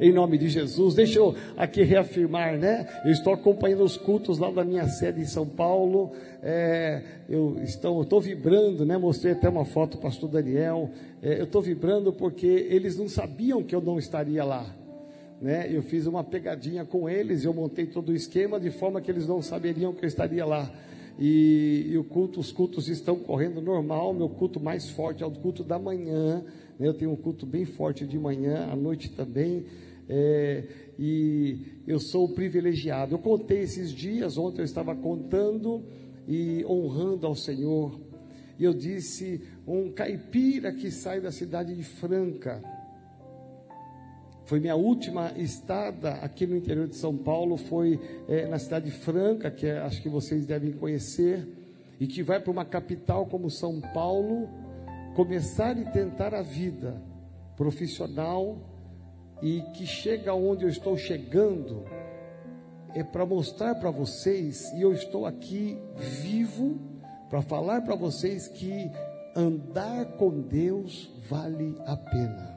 Em nome de Jesus, deixa eu aqui reafirmar, né? Eu estou acompanhando os cultos lá da minha sede em São Paulo. É, eu estou, vibrando, né? Mostrei até uma foto do pastor Daniel. É, eu estou vibrando porque eles não sabiam que eu não estaria lá. Né? Eu fiz uma pegadinha com eles, eu montei todo o esquema de forma que eles não saberiam que eu estaria lá. E, e o culto, os cultos estão correndo normal. Meu culto mais forte é o culto da manhã. Né? Eu tenho um culto bem forte de manhã, à noite também. É, e eu sou privilegiado. Eu contei esses dias, ontem eu estava contando e honrando ao Senhor. E eu disse: um caipira que sai da cidade de Franca. Foi minha última estada aqui no interior de São Paulo, foi é, na cidade de Franca, que é, acho que vocês devem conhecer, e que vai para uma capital como São Paulo, começar e tentar a vida profissional e que chega onde eu estou chegando é para mostrar para vocês e eu estou aqui vivo para falar para vocês que andar com Deus vale a pena.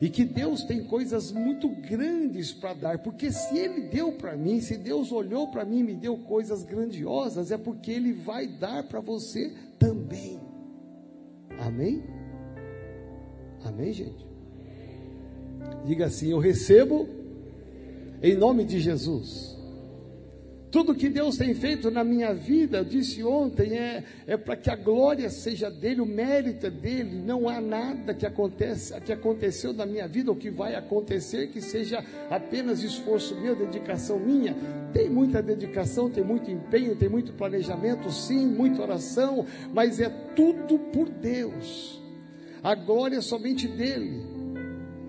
E que Deus tem coisas muito grandes para dar, porque se Ele deu para mim, se Deus olhou para mim e me deu coisas grandiosas, é porque Ele vai dar para você também. Amém? Amém, gente? Diga assim: Eu recebo em nome de Jesus. Tudo que Deus tem feito na minha vida, eu disse ontem, é, é para que a glória seja dele, o mérito é dele. Não há nada que, acontece, que aconteceu na minha vida ou que vai acontecer que seja apenas esforço meu, dedicação minha. Tem muita dedicação, tem muito empenho, tem muito planejamento, sim, muita oração, mas é tudo por Deus. A glória é somente dele.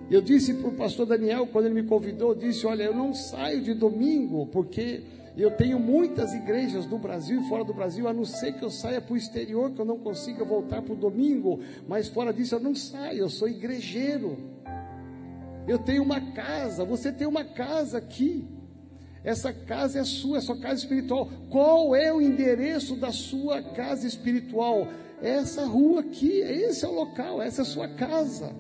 Eu disse para o pastor Daniel, quando ele me convidou, disse: Olha, eu não saio de domingo, porque eu tenho muitas igrejas no Brasil e fora do Brasil, a não ser que eu saia para o exterior, que eu não consiga voltar para o domingo, mas fora disso eu não saio, eu sou igrejeiro. Eu tenho uma casa, você tem uma casa aqui. Essa casa é sua, é sua casa espiritual. Qual é o endereço da sua casa espiritual? Essa rua aqui, esse é o local, essa é a sua casa.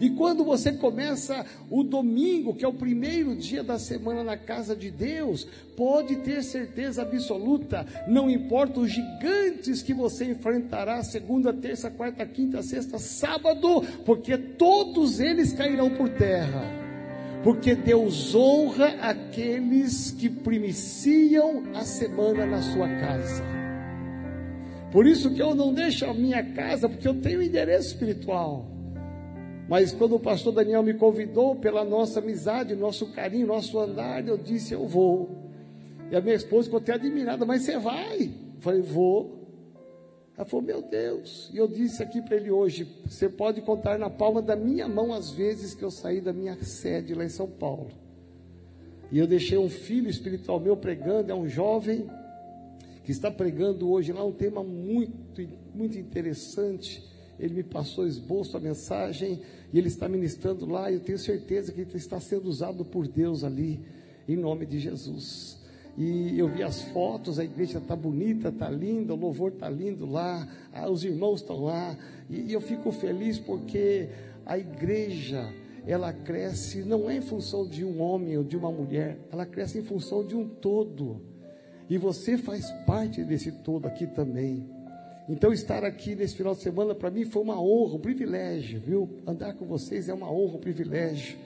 E quando você começa o domingo, que é o primeiro dia da semana na casa de Deus, pode ter certeza absoluta, não importa os gigantes que você enfrentará segunda, terça, quarta, quinta, sexta, sábado, porque todos eles cairão por terra. Porque Deus honra aqueles que primiciam a semana na sua casa. Por isso que eu não deixo a minha casa, porque eu tenho endereço espiritual. Mas quando o pastor Daniel me convidou pela nossa amizade, nosso carinho, nosso andar, eu disse: Eu vou. E a minha esposa ficou até admirada, mas você vai? Eu falei: Vou. Ela falou: Meu Deus. E eu disse aqui para ele hoje: Você pode contar na palma da minha mão as vezes que eu saí da minha sede lá em São Paulo. E eu deixei um filho espiritual meu pregando, é um jovem que está pregando hoje lá um tema muito, muito interessante. Ele me passou esboço a mensagem e ele está ministrando lá, e eu tenho certeza que ele está sendo usado por Deus ali, em nome de Jesus. E eu vi as fotos, a igreja está bonita, está linda, o louvor está lindo lá, os irmãos estão lá, e, e eu fico feliz porque a igreja, ela cresce não é em função de um homem ou de uma mulher, ela cresce em função de um todo. E você faz parte desse todo aqui também. Então, estar aqui nesse final de semana para mim foi uma honra, um privilégio, viu? Andar com vocês é uma honra, um privilégio.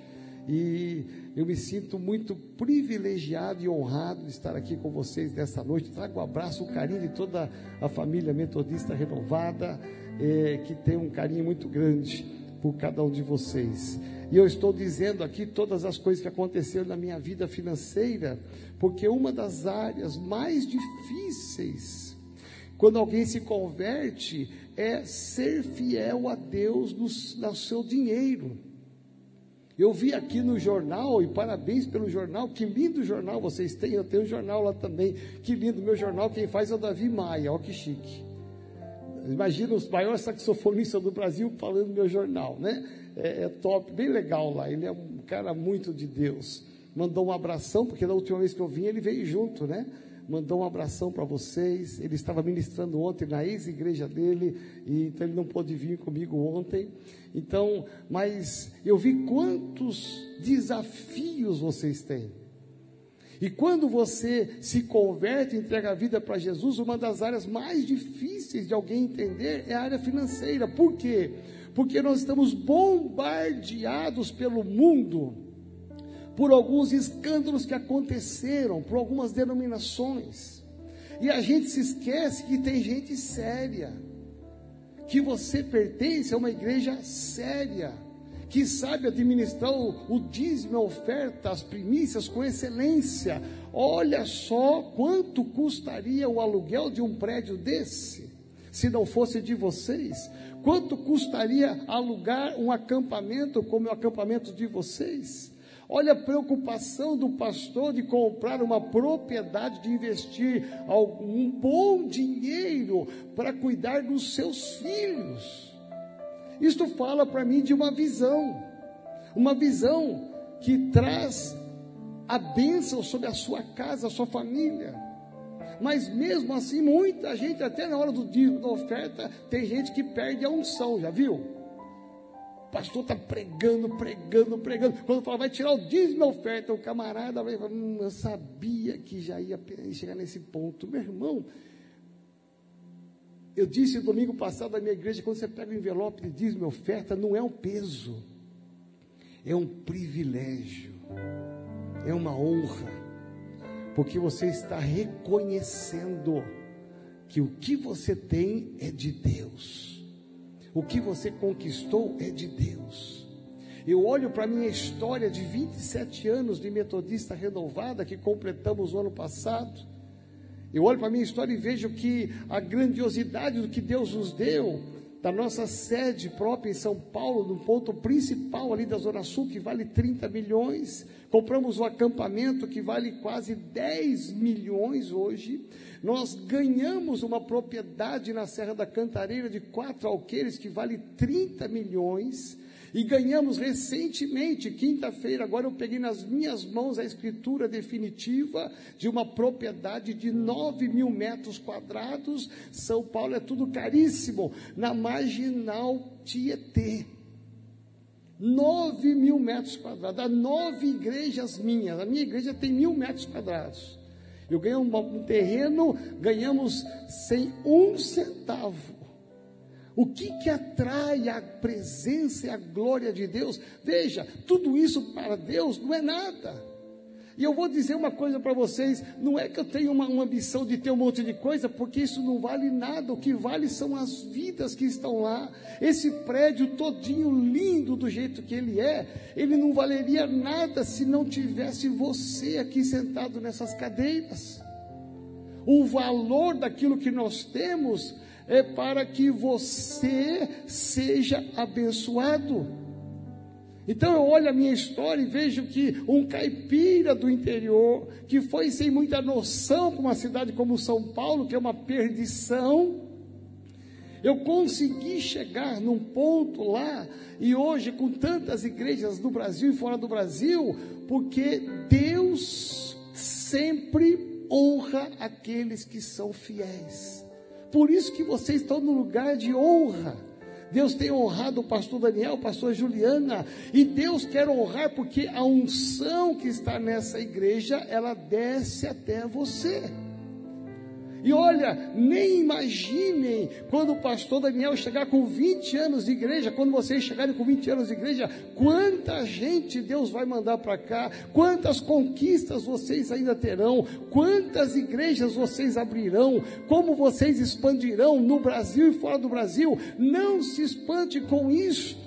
E eu me sinto muito privilegiado e honrado de estar aqui com vocês nessa noite. Trago um abraço, um carinho de toda a família metodista renovada, é, que tem um carinho muito grande por cada um de vocês. E eu estou dizendo aqui todas as coisas que aconteceram na minha vida financeira, porque uma das áreas mais difíceis quando alguém se converte, é ser fiel a Deus no, no seu dinheiro. Eu vi aqui no jornal, e parabéns pelo jornal, que lindo jornal vocês têm, eu tenho um jornal lá também, que lindo meu jornal, quem faz é o Davi Maia, olha que chique. Imagina os maiores saxofonistas do Brasil falando meu jornal, né? É, é, top, bem legal lá, ele é um cara muito de Deus. Mandou um abração, porque da última vez que eu vim ele veio junto, né? Mandou um abração para vocês. Ele estava ministrando ontem na ex-igreja dele, e então ele não pôde vir comigo ontem. Então, mas eu vi quantos desafios vocês têm. E quando você se converte, entrega a vida para Jesus, uma das áreas mais difíceis de alguém entender é a área financeira. Por quê? Porque nós estamos bombardeados pelo mundo por alguns escândalos que aconteceram, por algumas denominações. E a gente se esquece que tem gente séria, que você pertence a uma igreja séria, que sabe administrar o, o dízimo, a oferta, as primícias com excelência. Olha só quanto custaria o aluguel de um prédio desse, se não fosse de vocês. Quanto custaria alugar um acampamento como o acampamento de vocês? Olha a preocupação do pastor de comprar uma propriedade, de investir um bom dinheiro para cuidar dos seus filhos. Isto fala para mim de uma visão, uma visão que traz a bênção sobre a sua casa, a sua família. Mas mesmo assim, muita gente, até na hora do dízimo da oferta, tem gente que perde a unção, já viu? Pastor está pregando, pregando, pregando. Quando fala, vai tirar o dízimo da oferta, o camarada vai falar, hum, eu sabia que já ia chegar nesse ponto. Meu irmão, eu disse domingo passado na minha igreja, quando você pega o envelope de dízimo e oferta, não é um peso, é um privilégio, é uma honra, porque você está reconhecendo que o que você tem é de Deus. O que você conquistou é de Deus. Eu olho para a minha história de 27 anos de metodista renovada que completamos o ano passado. Eu olho para a minha história e vejo que a grandiosidade do que Deus nos deu, da nossa sede própria em São Paulo, no ponto principal ali da Zona Sul, que vale 30 milhões. Compramos um acampamento que vale quase 10 milhões hoje. Nós ganhamos uma propriedade na Serra da Cantareira de quatro alqueires que vale 30 milhões. E ganhamos recentemente, quinta-feira, agora eu peguei nas minhas mãos a escritura definitiva de uma propriedade de 9 mil metros quadrados. São Paulo é tudo caríssimo, na marginal Tietê. 9 mil metros quadrados, há nove igrejas minhas. A minha igreja tem mil metros quadrados. Eu ganhei um, um terreno, ganhamos sem um centavo. O que que atrai a presença e a glória de Deus? Veja, tudo isso para Deus não é nada. E eu vou dizer uma coisa para vocês: não é que eu tenho uma, uma, ambição de ter um monte de coisa, porque isso não vale nada. O que vale são as vidas que estão lá. Esse prédio todinho lindo do jeito que ele é, ele não valeria nada se não tivesse você aqui sentado nessas cadeiras. O valor daquilo que nós temos é para que você seja abençoado. Então eu olho a minha história e vejo que um caipira do interior, que foi sem muita noção para uma cidade como São Paulo, que é uma perdição, eu consegui chegar num ponto lá, e hoje com tantas igrejas no Brasil e fora do Brasil, porque Deus sempre honra aqueles que são fiéis. Por isso que vocês estão no lugar de honra. Deus tem honrado o pastor Daniel, o pastor Juliana, e Deus quer honrar porque a unção que está nessa igreja, ela desce até você. E olha, nem imaginem quando o pastor Daniel chegar com 20 anos de igreja, quando vocês chegarem com 20 anos de igreja, quanta gente Deus vai mandar para cá, quantas conquistas vocês ainda terão, quantas igrejas vocês abrirão, como vocês expandirão no Brasil e fora do Brasil. Não se espante com isto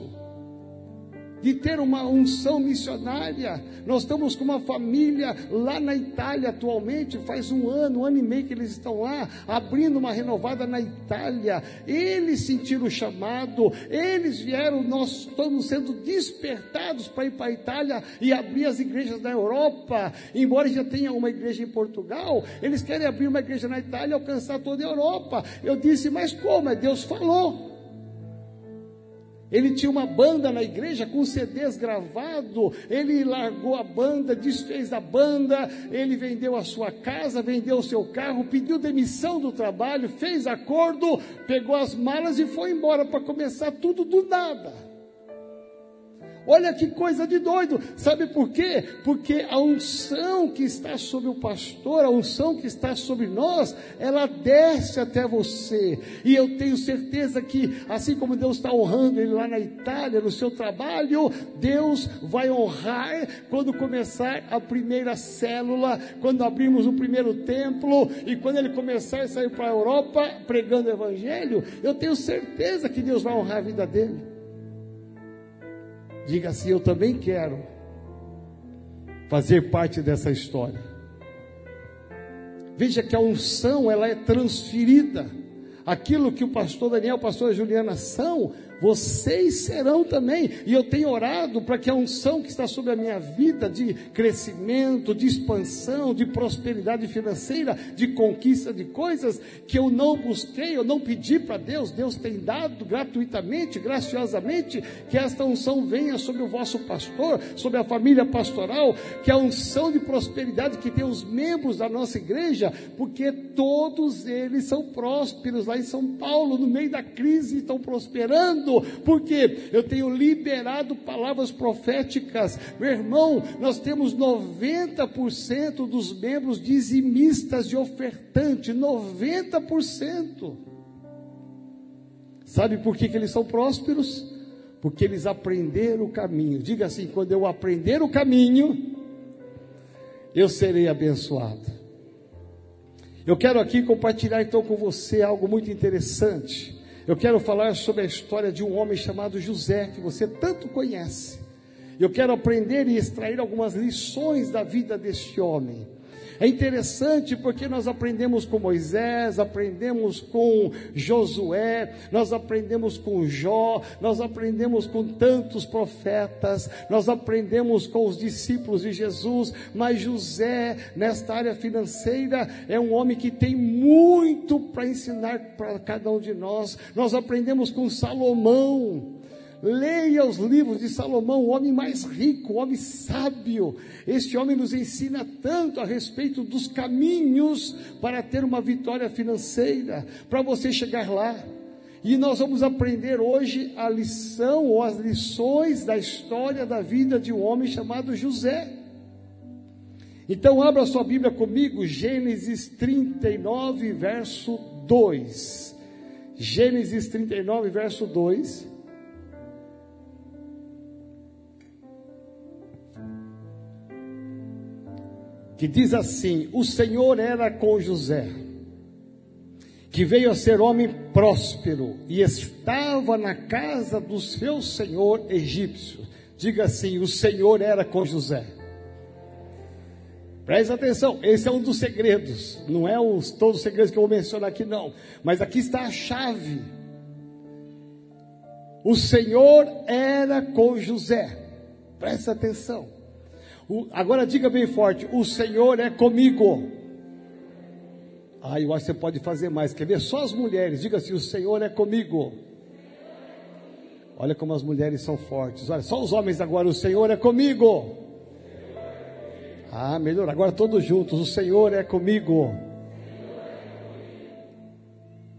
de ter uma unção missionária. Nós estamos com uma família lá na Itália atualmente, faz um ano, um ano e meio que eles estão lá, abrindo uma renovada na Itália. Eles sentiram o chamado, eles vieram, nós estamos sendo despertados para ir para a Itália e abrir as igrejas na Europa. Embora já tenha uma igreja em Portugal, eles querem abrir uma igreja na Itália e alcançar toda a Europa. Eu disse, mas como? É Deus falou. Ele tinha uma banda na igreja com CDs gravados. Ele largou a banda, desfez a banda. Ele vendeu a sua casa, vendeu o seu carro, pediu demissão do trabalho, fez acordo, pegou as malas e foi embora para começar tudo do nada. Olha que coisa de doido. Sabe por quê? Porque a unção que está sobre o pastor, a unção que está sobre nós, ela desce até você. E eu tenho certeza que, assim como Deus está honrando ele lá na Itália, no seu trabalho, Deus vai honrar quando começar a primeira célula, quando abrimos o primeiro templo e quando ele começar a sair para a Europa pregando o Evangelho. Eu tenho certeza que Deus vai honrar a vida dele. Diga assim: Eu também quero fazer parte dessa história. Veja que a unção ela é transferida. Aquilo que o pastor Daniel, a pastora Juliana são, vocês serão também. E eu tenho orado para que a unção que está sobre a minha vida de crescimento, de expansão, de prosperidade financeira, de conquista de coisas que eu não busquei, eu não pedi para Deus, Deus tem dado gratuitamente, graciosamente, que esta unção venha sobre o vosso pastor, sobre a família pastoral, que a unção de prosperidade que tem os membros da nossa igreja, porque todos eles são prósperos lá em São Paulo, no meio da crise, estão prosperando porque eu tenho liberado palavras proféticas. Meu irmão, nós temos 90% dos membros dizimistas de ofertante, 90%. Sabe por que, que eles são prósperos? Porque eles aprenderam o caminho. Diga assim: quando eu aprender o caminho, eu serei abençoado. Eu quero aqui compartilhar então com você algo muito interessante. Eu quero falar sobre a história de um homem chamado José, que você tanto conhece. Eu quero aprender e extrair algumas lições da vida deste homem. É interessante porque nós aprendemos com Moisés, aprendemos com Josué, nós aprendemos com Jó, nós aprendemos com tantos profetas, nós aprendemos com os discípulos de Jesus, mas José, nesta área financeira, é um homem que tem muito para ensinar para cada um de nós. Nós aprendemos com Salomão, Leia os livros de Salomão, o homem mais rico, o homem sábio. Este homem nos ensina tanto a respeito dos caminhos para ter uma vitória financeira, para você chegar lá. E nós vamos aprender hoje a lição ou as lições da história da vida de um homem chamado José. Então, abra sua Bíblia comigo, Gênesis 39, verso 2. Gênesis 39, verso 2. Que diz assim: O Senhor era com José, que veio a ser homem próspero e estava na casa do seu senhor egípcio. Diga assim: O Senhor era com José. Presta atenção, esse é um dos segredos, não é os, todos os segredos que eu vou mencionar aqui, não, mas aqui está a chave. O Senhor era com José, presta atenção. O, agora diga bem forte: O Senhor é comigo. Ah, eu acho que você pode fazer mais. Quer ver? Só as mulheres. Diga assim: O Senhor é comigo. Olha como as mulheres são fortes. Olha, só os homens agora. O Senhor é comigo. Ah, melhor. Agora todos juntos. O Senhor é comigo.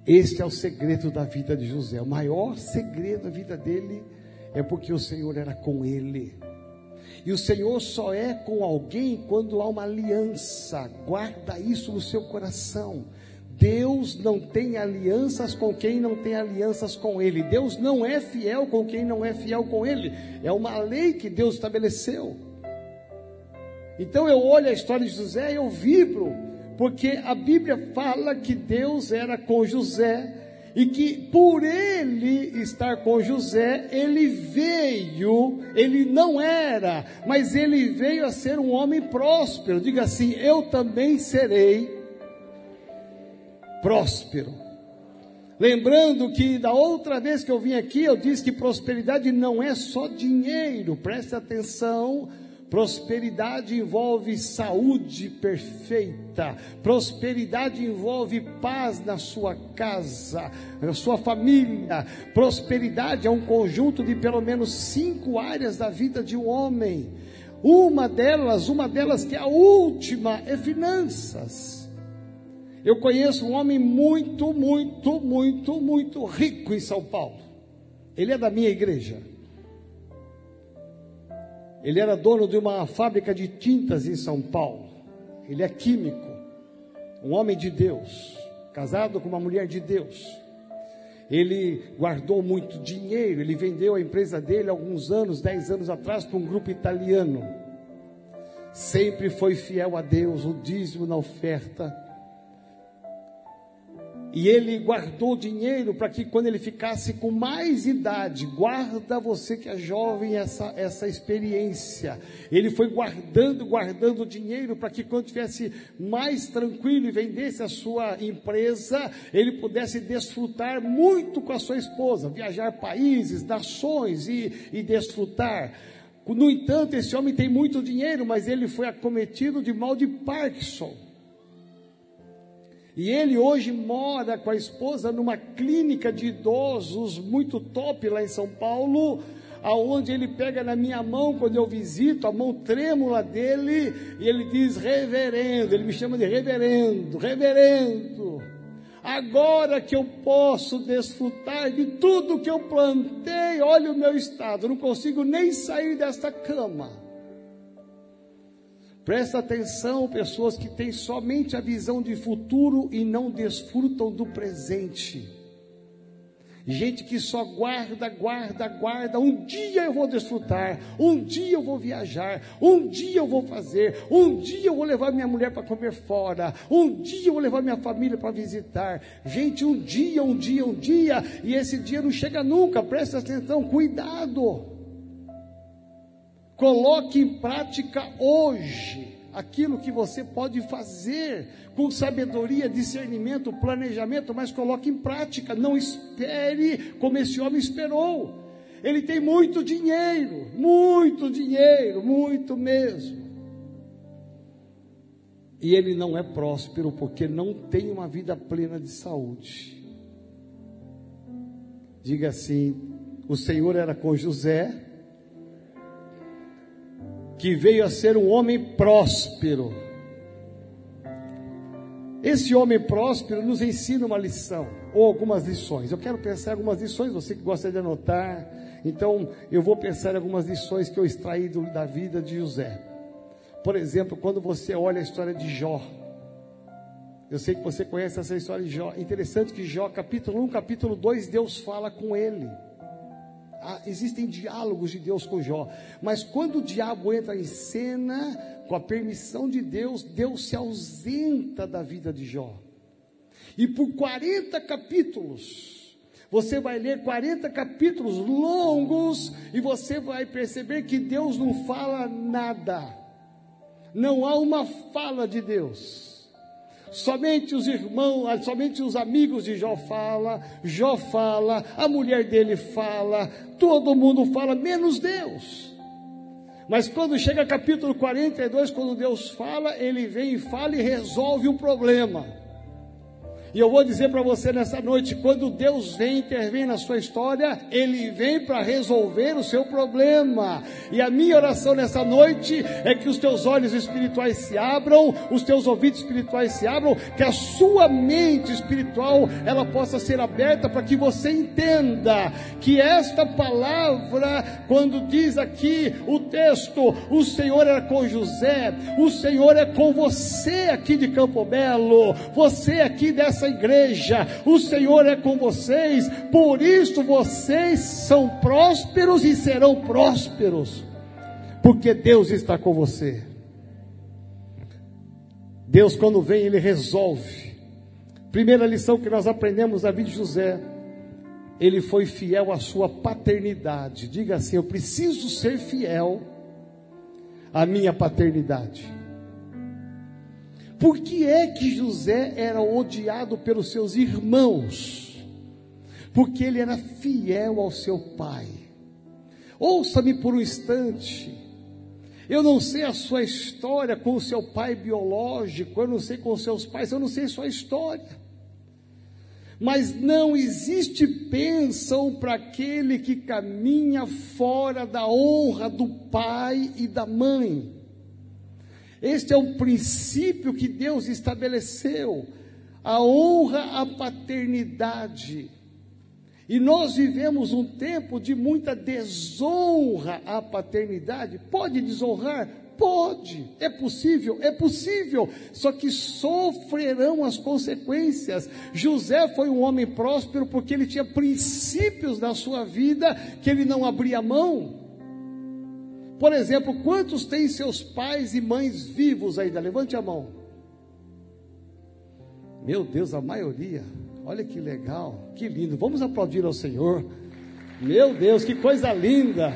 Este é o segredo da vida de José. O maior segredo da vida dele é porque o Senhor era com ele. E o Senhor só é com alguém quando há uma aliança. Guarda isso no seu coração. Deus não tem alianças com quem não tem alianças com Ele. Deus não é fiel com quem não é fiel com Ele. É uma lei que Deus estabeleceu. Então eu olho a história de José e eu vibro, porque a Bíblia fala que Deus era com José e que por ele estar com José, ele veio, ele não era, mas ele veio a ser um homem próspero. Diga assim: eu também serei próspero. Lembrando que da outra vez que eu vim aqui, eu disse que prosperidade não é só dinheiro, preste atenção Prosperidade envolve saúde perfeita. Prosperidade envolve paz na sua casa, na sua família. Prosperidade é um conjunto de pelo menos cinco áreas da vida de um homem. Uma delas, uma delas que é a última, é finanças. Eu conheço um homem muito, muito, muito, muito rico em São Paulo. Ele é da minha igreja. Ele era dono de uma fábrica de tintas em São Paulo. Ele é químico, um homem de Deus, casado com uma mulher de Deus. Ele guardou muito dinheiro, ele vendeu a empresa dele alguns anos, dez anos atrás, para um grupo italiano. Sempre foi fiel a Deus, o dízimo na oferta e ele guardou dinheiro para que quando ele ficasse com mais idade, guarda você que é jovem essa, essa experiência. Ele foi guardando, guardando dinheiro para que quando tivesse mais tranquilo e vendesse a sua empresa, ele pudesse desfrutar muito com a sua esposa, viajar países, nações e, e desfrutar. No entanto, esse homem tem muito dinheiro, mas ele foi acometido de mal de Parkinson. E ele hoje mora com a esposa numa clínica de idosos muito top lá em São Paulo, aonde ele pega na minha mão quando eu visito, a mão trêmula dele, e ele diz reverendo, ele me chama de reverendo, reverendo. Agora que eu posso desfrutar de tudo que eu plantei, olha o meu estado, não consigo nem sair desta cama. Presta atenção, pessoas que têm somente a visão de futuro e não desfrutam do presente. Gente que só guarda, guarda, guarda. Um dia eu vou desfrutar, um dia eu vou viajar, um dia eu vou fazer, um dia eu vou levar minha mulher para comer fora, um dia eu vou levar minha família para visitar. Gente, um dia, um dia, um dia, e esse dia não chega nunca. Presta atenção, cuidado. Coloque em prática hoje aquilo que você pode fazer com sabedoria, discernimento, planejamento, mas coloque em prática. Não espere como esse homem esperou. Ele tem muito dinheiro, muito dinheiro, muito mesmo. E ele não é próspero porque não tem uma vida plena de saúde. Diga assim: o Senhor era com José, que veio a ser um homem próspero. Esse homem próspero nos ensina uma lição, ou algumas lições. Eu quero pensar em algumas lições, você que gosta de anotar. Então, eu vou pensar em algumas lições que eu extraí do, da vida de José. Por exemplo, quando você olha a história de Jó. Eu sei que você conhece essa história de Jó. Interessante que Jó, capítulo 1, capítulo 2, Deus fala com ele existem diálogos de Deus com Jó, mas quando o diabo entra em cena, com a permissão de Deus, Deus se ausenta da vida de Jó. E por 40 capítulos, você vai ler 40 capítulos longos e você vai perceber que Deus não fala nada. Não há uma fala de Deus. Somente os irmãos, ah, somente os amigos de Jó fala, Jó fala, a mulher dele fala, todo mundo fala, menos Deus. Mas quando chega capítulo 42, quando Deus fala, ele vem e fala e resolve o problema. E eu vou dizer para você nessa noite: quando Deus vem intervir na sua história, Ele vem para resolver o seu problema. E a minha oração nessa noite é que os teus olhos espirituais se abram, os teus ouvidos espirituais se abram, que a sua mente espiritual ela possa ser aberta para que você entenda que esta palavra, quando diz aqui o texto, o Senhor era com José, o Senhor é com você aqui de Campo Belo, você aqui dessa essa igreja. O Senhor é com vocês, por isso vocês são prósperos e serão prósperos, porque Deus está com você. Deus, quando vem, Ele resolve. Primeira lição que nós aprendemos da vida de José, ele foi fiel à sua paternidade. Diga assim: Eu preciso ser fiel à minha paternidade. Por que é que José era odiado pelos seus irmãos? Porque ele era fiel ao seu pai. Ouça-me por um instante. Eu não sei a sua história com o seu pai biológico, eu não sei com os seus pais, eu não sei a sua história. Mas não existe bênção para aquele que caminha fora da honra do pai e da mãe. Este é um princípio que Deus estabeleceu, a honra à paternidade. E nós vivemos um tempo de muita desonra à paternidade. Pode desonrar? Pode. É possível? É possível. Só que sofrerão as consequências. José foi um homem próspero porque ele tinha princípios na sua vida que ele não abria mão. Por exemplo, quantos têm seus pais e mães vivos ainda? Levante a mão. Meu Deus, a maioria. Olha que legal, que lindo. Vamos aplaudir ao Senhor. Meu Deus, que coisa linda.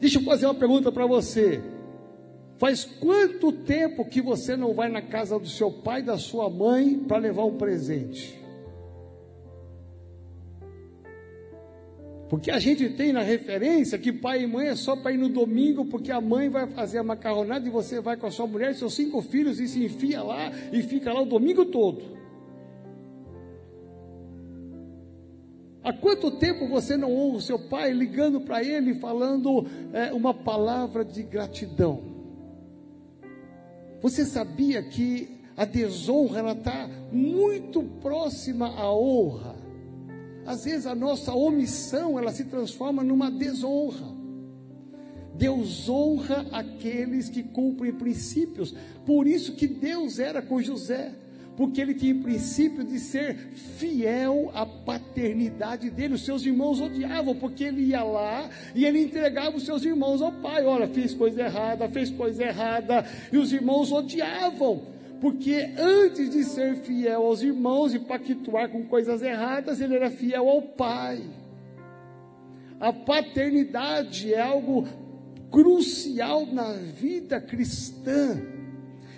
Deixa eu fazer uma pergunta para você. Faz quanto tempo que você não vai na casa do seu pai e da sua mãe para levar um presente? Porque a gente tem na referência que pai e mãe é só para ir no domingo, porque a mãe vai fazer a macarronada e você vai com a sua mulher e seus cinco filhos e se enfia lá e fica lá o domingo todo. Há quanto tempo você não ouve o seu pai ligando para ele falando é, uma palavra de gratidão? Você sabia que a desonra está muito próxima à honra? Às vezes a nossa omissão, ela se transforma numa desonra. Deus honra aqueles que cumprem princípios. Por isso que Deus era com José, porque ele tinha princípio de ser fiel à paternidade dele. Os seus irmãos odiavam, porque ele ia lá e ele entregava os seus irmãos ao pai. Olha, fez coisa errada, fez coisa errada, e os irmãos odiavam porque antes de ser fiel aos irmãos e pactuar com coisas erradas, ele era fiel ao pai. A paternidade é algo crucial na vida cristã.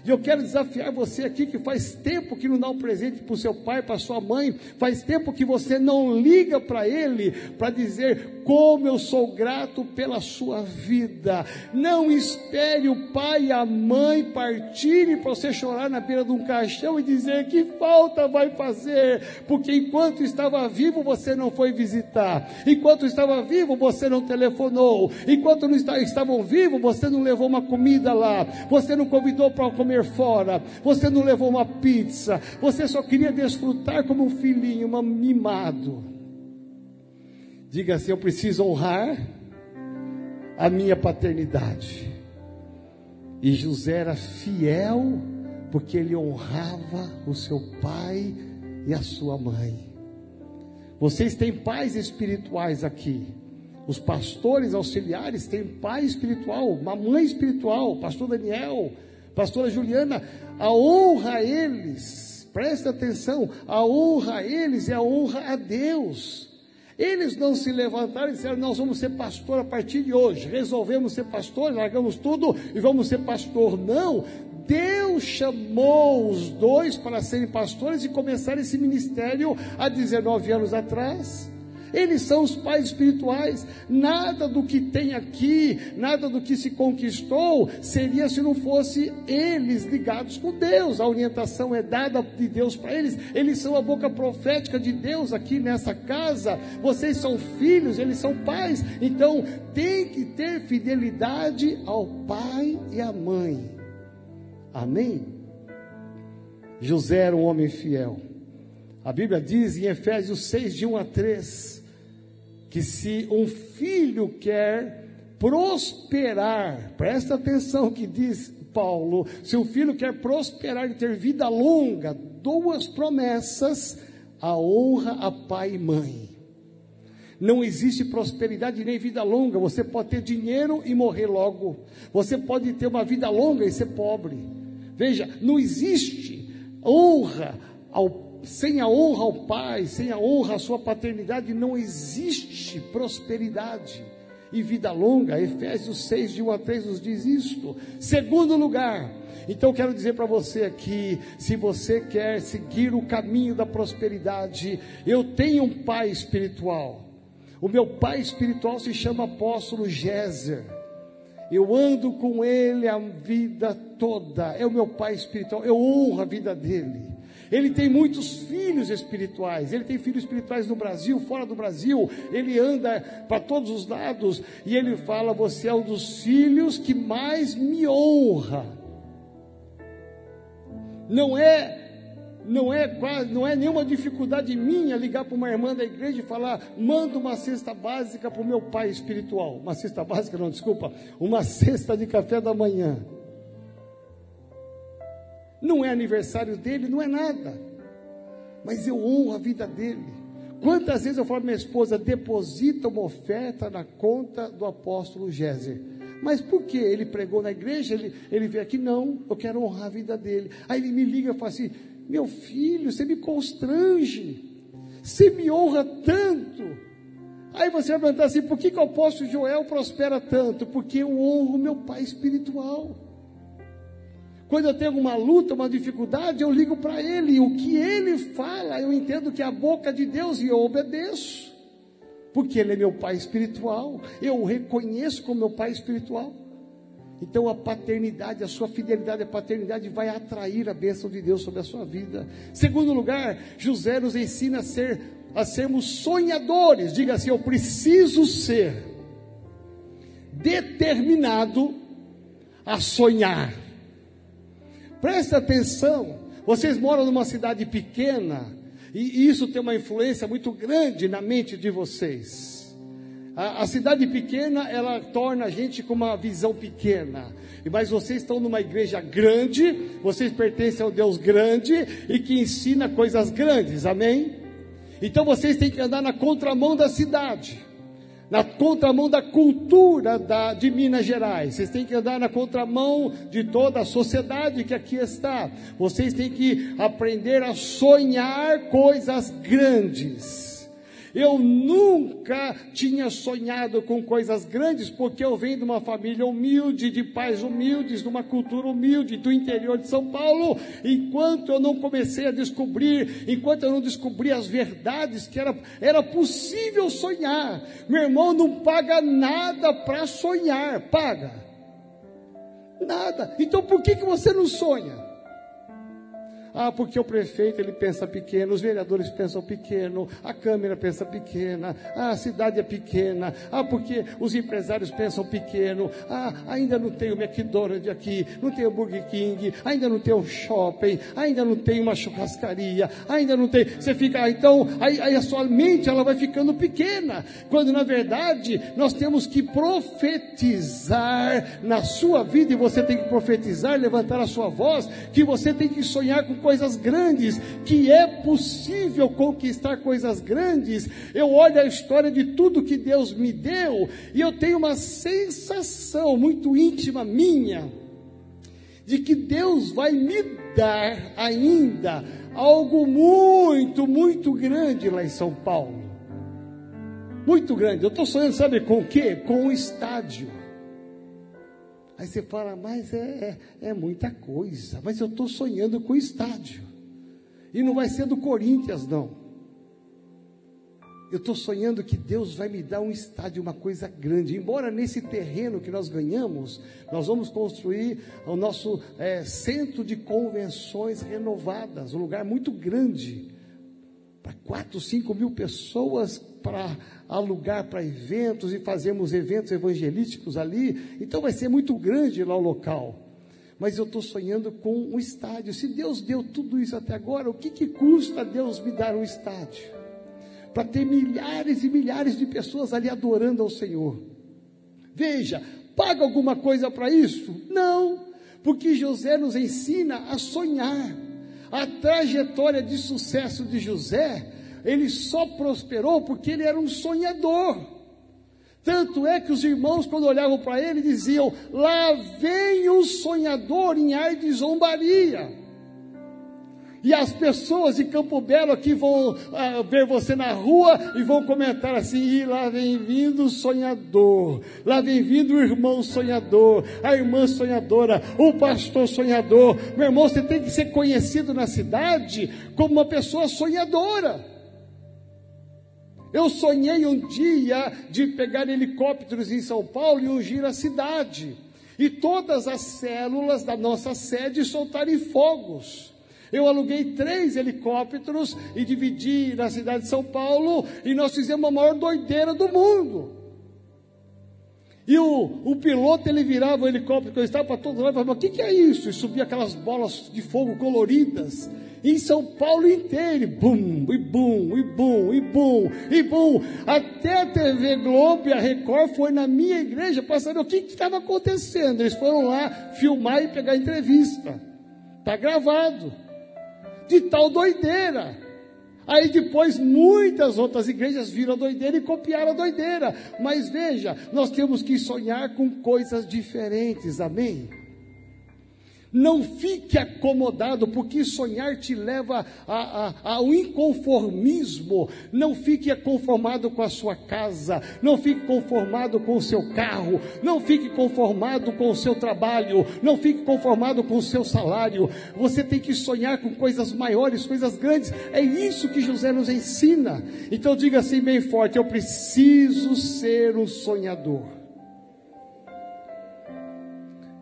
E eu quero desafiar você aqui que faz tempo que não dá um presente para o seu pai, para sua mãe, faz tempo que você não liga para ele para dizer como eu sou grato pela sua vida. Não espere o pai e a mãe partirem para você chorar na beira de um caixão e dizer que falta vai fazer, porque enquanto estava vivo você não foi visitar, enquanto estava vivo você não telefonou, enquanto não estavam vivos você não levou uma comida lá, você não convidou para comer fora, você não levou uma pizza, você só queria desfrutar como um filhinho, um mimado. Diga assim: Eu preciso honrar a minha paternidade. E José era fiel, porque ele honrava o seu pai e a sua mãe. Vocês têm pais espirituais aqui. Os pastores auxiliares têm pai espiritual, uma mãe espiritual, pastor Daniel, pastora Juliana. A honra a eles, presta atenção, a honra a eles é a honra a Deus. Eles não se levantaram e disseram: Nós vamos ser pastor a partir de hoje. Resolvemos ser pastor, largamos tudo e vamos ser pastor. Não. Deus chamou os dois para serem pastores e começar esse ministério há 19 anos atrás. Eles são os pais espirituais. Nada do que tem aqui, nada do que se conquistou, seria se não fosse eles ligados com Deus. A orientação é dada de Deus para eles. Eles são a boca profética de Deus aqui nessa casa. Vocês são filhos, eles são pais. Então, tem que ter fidelidade ao pai e à mãe. Amém? José era um homem fiel. A Bíblia diz em Efésios 6, de 1 a 3 que se um filho quer prosperar, presta atenção que diz Paulo, se o filho quer prosperar e ter vida longa, duas promessas, a honra a pai e mãe. Não existe prosperidade nem vida longa. Você pode ter dinheiro e morrer logo. Você pode ter uma vida longa e ser pobre. Veja, não existe honra ao sem a honra ao pai, sem a honra à sua paternidade, não existe prosperidade e vida longa. Efésios 6, de 1 a 3 nos diz isto. Segundo lugar, então quero dizer para você aqui, se você quer seguir o caminho da prosperidade, eu tenho um pai espiritual. O meu pai espiritual se chama apóstolo Géser. Eu ando com ele a vida toda. É o meu pai espiritual. Eu honro a vida dele. Ele tem muitos filhos espirituais. Ele tem filhos espirituais no Brasil, fora do Brasil. Ele anda para todos os lados e ele fala: Você é um dos filhos que mais me honra. Não é não é não é nenhuma dificuldade minha ligar para uma irmã da igreja e falar, manda uma cesta básica para o meu pai espiritual. Uma cesta básica, não, desculpa, uma cesta de café da manhã. Não é aniversário dele, não é nada. Mas eu honro a vida dele. Quantas vezes eu falo minha esposa, deposita uma oferta na conta do apóstolo Géser. Mas por que? Ele pregou na igreja, ele, ele veio aqui, não, eu quero honrar a vida dele. Aí ele me liga e fala assim, meu filho, você me constrange, você me honra tanto. Aí você vai perguntar assim: por que, que o apóstolo Joel prospera tanto? Porque eu honro meu pai espiritual. Quando eu tenho uma luta, uma dificuldade, eu ligo para ele. O que ele fala, eu entendo que é a boca de Deus e eu obedeço. Porque ele é meu pai espiritual. Eu o reconheço como meu pai espiritual. Então a paternidade, a sua fidelidade à paternidade vai atrair a bênção de Deus sobre a sua vida. Segundo lugar, José nos ensina a ser a sermos sonhadores. Diga assim: eu preciso ser determinado a sonhar. Presta atenção. Vocês moram numa cidade pequena e isso tem uma influência muito grande na mente de vocês. A, a, cidade pequena, ela torna a gente com uma visão pequena. Mas vocês estão numa igreja grande, vocês pertencem ao Deus grande e que ensina coisas grandes, amém? Então vocês têm que andar na contramão da cidade, na contramão da cultura da, de Minas Gerais. Vocês têm que andar na contramão de toda a sociedade que aqui está. Vocês têm que aprender a sonhar coisas grandes. Eu nunca tinha sonhado com coisas grandes, porque eu venho de uma família humilde, de pais humildes, de uma cultura humilde, do interior de São Paulo. Enquanto eu não comecei a descobrir, enquanto eu não descobri as verdades que era, era possível sonhar. Meu irmão não paga nada para sonhar, paga. Nada. Então por que, que você não sonha? Ah, porque o prefeito ele pensa pequeno, os vereadores pensam pequeno, a Câmara pensa pequena, a cidade é pequena, ah, porque os empresários pensam pequeno, ah, ainda não tem o McDonald's aqui, não tem o Burger King, ainda não tem o shopping, ainda não tem uma churrascaria, ainda não tem. Você fica, ah, então, aí, aí a sua mente ela vai ficando pequena, quando na verdade nós temos que profetizar na sua vida e você tem que profetizar, levantar a sua voz, que você tem que sonhar com coisas grandes, que é possível conquistar coisas grandes. Eu olho a história de tudo que Deus me deu e eu tenho uma sensação muito íntima minha de que Deus vai me dar ainda algo muito, muito grande lá em São Paulo. Muito grande. Eu estou sonhando, sabe com o quê? Com o estádio. Aí você fala, mas é, é, é muita coisa. Mas eu estou sonhando com o estádio. E não vai ser do Corinthians, não. Eu estou sonhando que Deus vai me dar um estádio, uma coisa grande. Embora nesse terreno que nós ganhamos, nós vamos construir o nosso é, centro de convenções renovadas, um lugar muito grande, para 4, 5 mil pessoas, para alugar para eventos e fazemos eventos evangelísticos ali. Então vai ser muito grande lá o local. Mas eu estou sonhando com um estádio. Se Deus deu tudo isso até agora, o que, que custa Deus me dar um estádio? Para ter milhares e milhares de pessoas ali adorando ao Senhor. Veja, paga alguma coisa para isso? Não, porque José nos ensina a sonhar. A trajetória de sucesso de José ele só prosperou porque ele era um sonhador. Tanto é que os irmãos, quando olhavam para ele, diziam: Lá vem o sonhador em ar de zombaria. E as pessoas de Campo Belo aqui vão ah, ver você na rua e vão comentar assim: e lá vem vindo o sonhador, lá vem vindo o irmão sonhador, a irmã sonhadora, o pastor sonhador. Meu irmão, você tem que ser conhecido na cidade como uma pessoa sonhadora. Eu sonhei um dia de pegar helicópteros em São Paulo e ungir a cidade. E todas as células da nossa sede soltarem fogos. Eu aluguei três helicópteros e dividi na cidade de São Paulo e nós fizemos a maior doideira do mundo. E o, o piloto ele virava o helicóptero que eu estava para todo lado e falava: O que, que é isso? E subia aquelas bolas de fogo coloridas em São Paulo inteiro, bum, e bum, e bum, e bum, e bum, até a TV Globo e a Record foi na minha igreja para saber o que estava acontecendo. Eles foram lá filmar e pegar entrevista. Está gravado. De tal doideira. Aí depois muitas outras igrejas viram a doideira e copiaram a doideira. Mas veja, nós temos que sonhar com coisas diferentes, amém? Não fique acomodado, porque sonhar te leva a, a, ao inconformismo. Não fique conformado com a sua casa, não fique conformado com o seu carro, não fique conformado com o seu trabalho, não fique conformado com o seu salário. Você tem que sonhar com coisas maiores, coisas grandes. É isso que José nos ensina. Então diga assim bem forte: eu preciso ser um sonhador.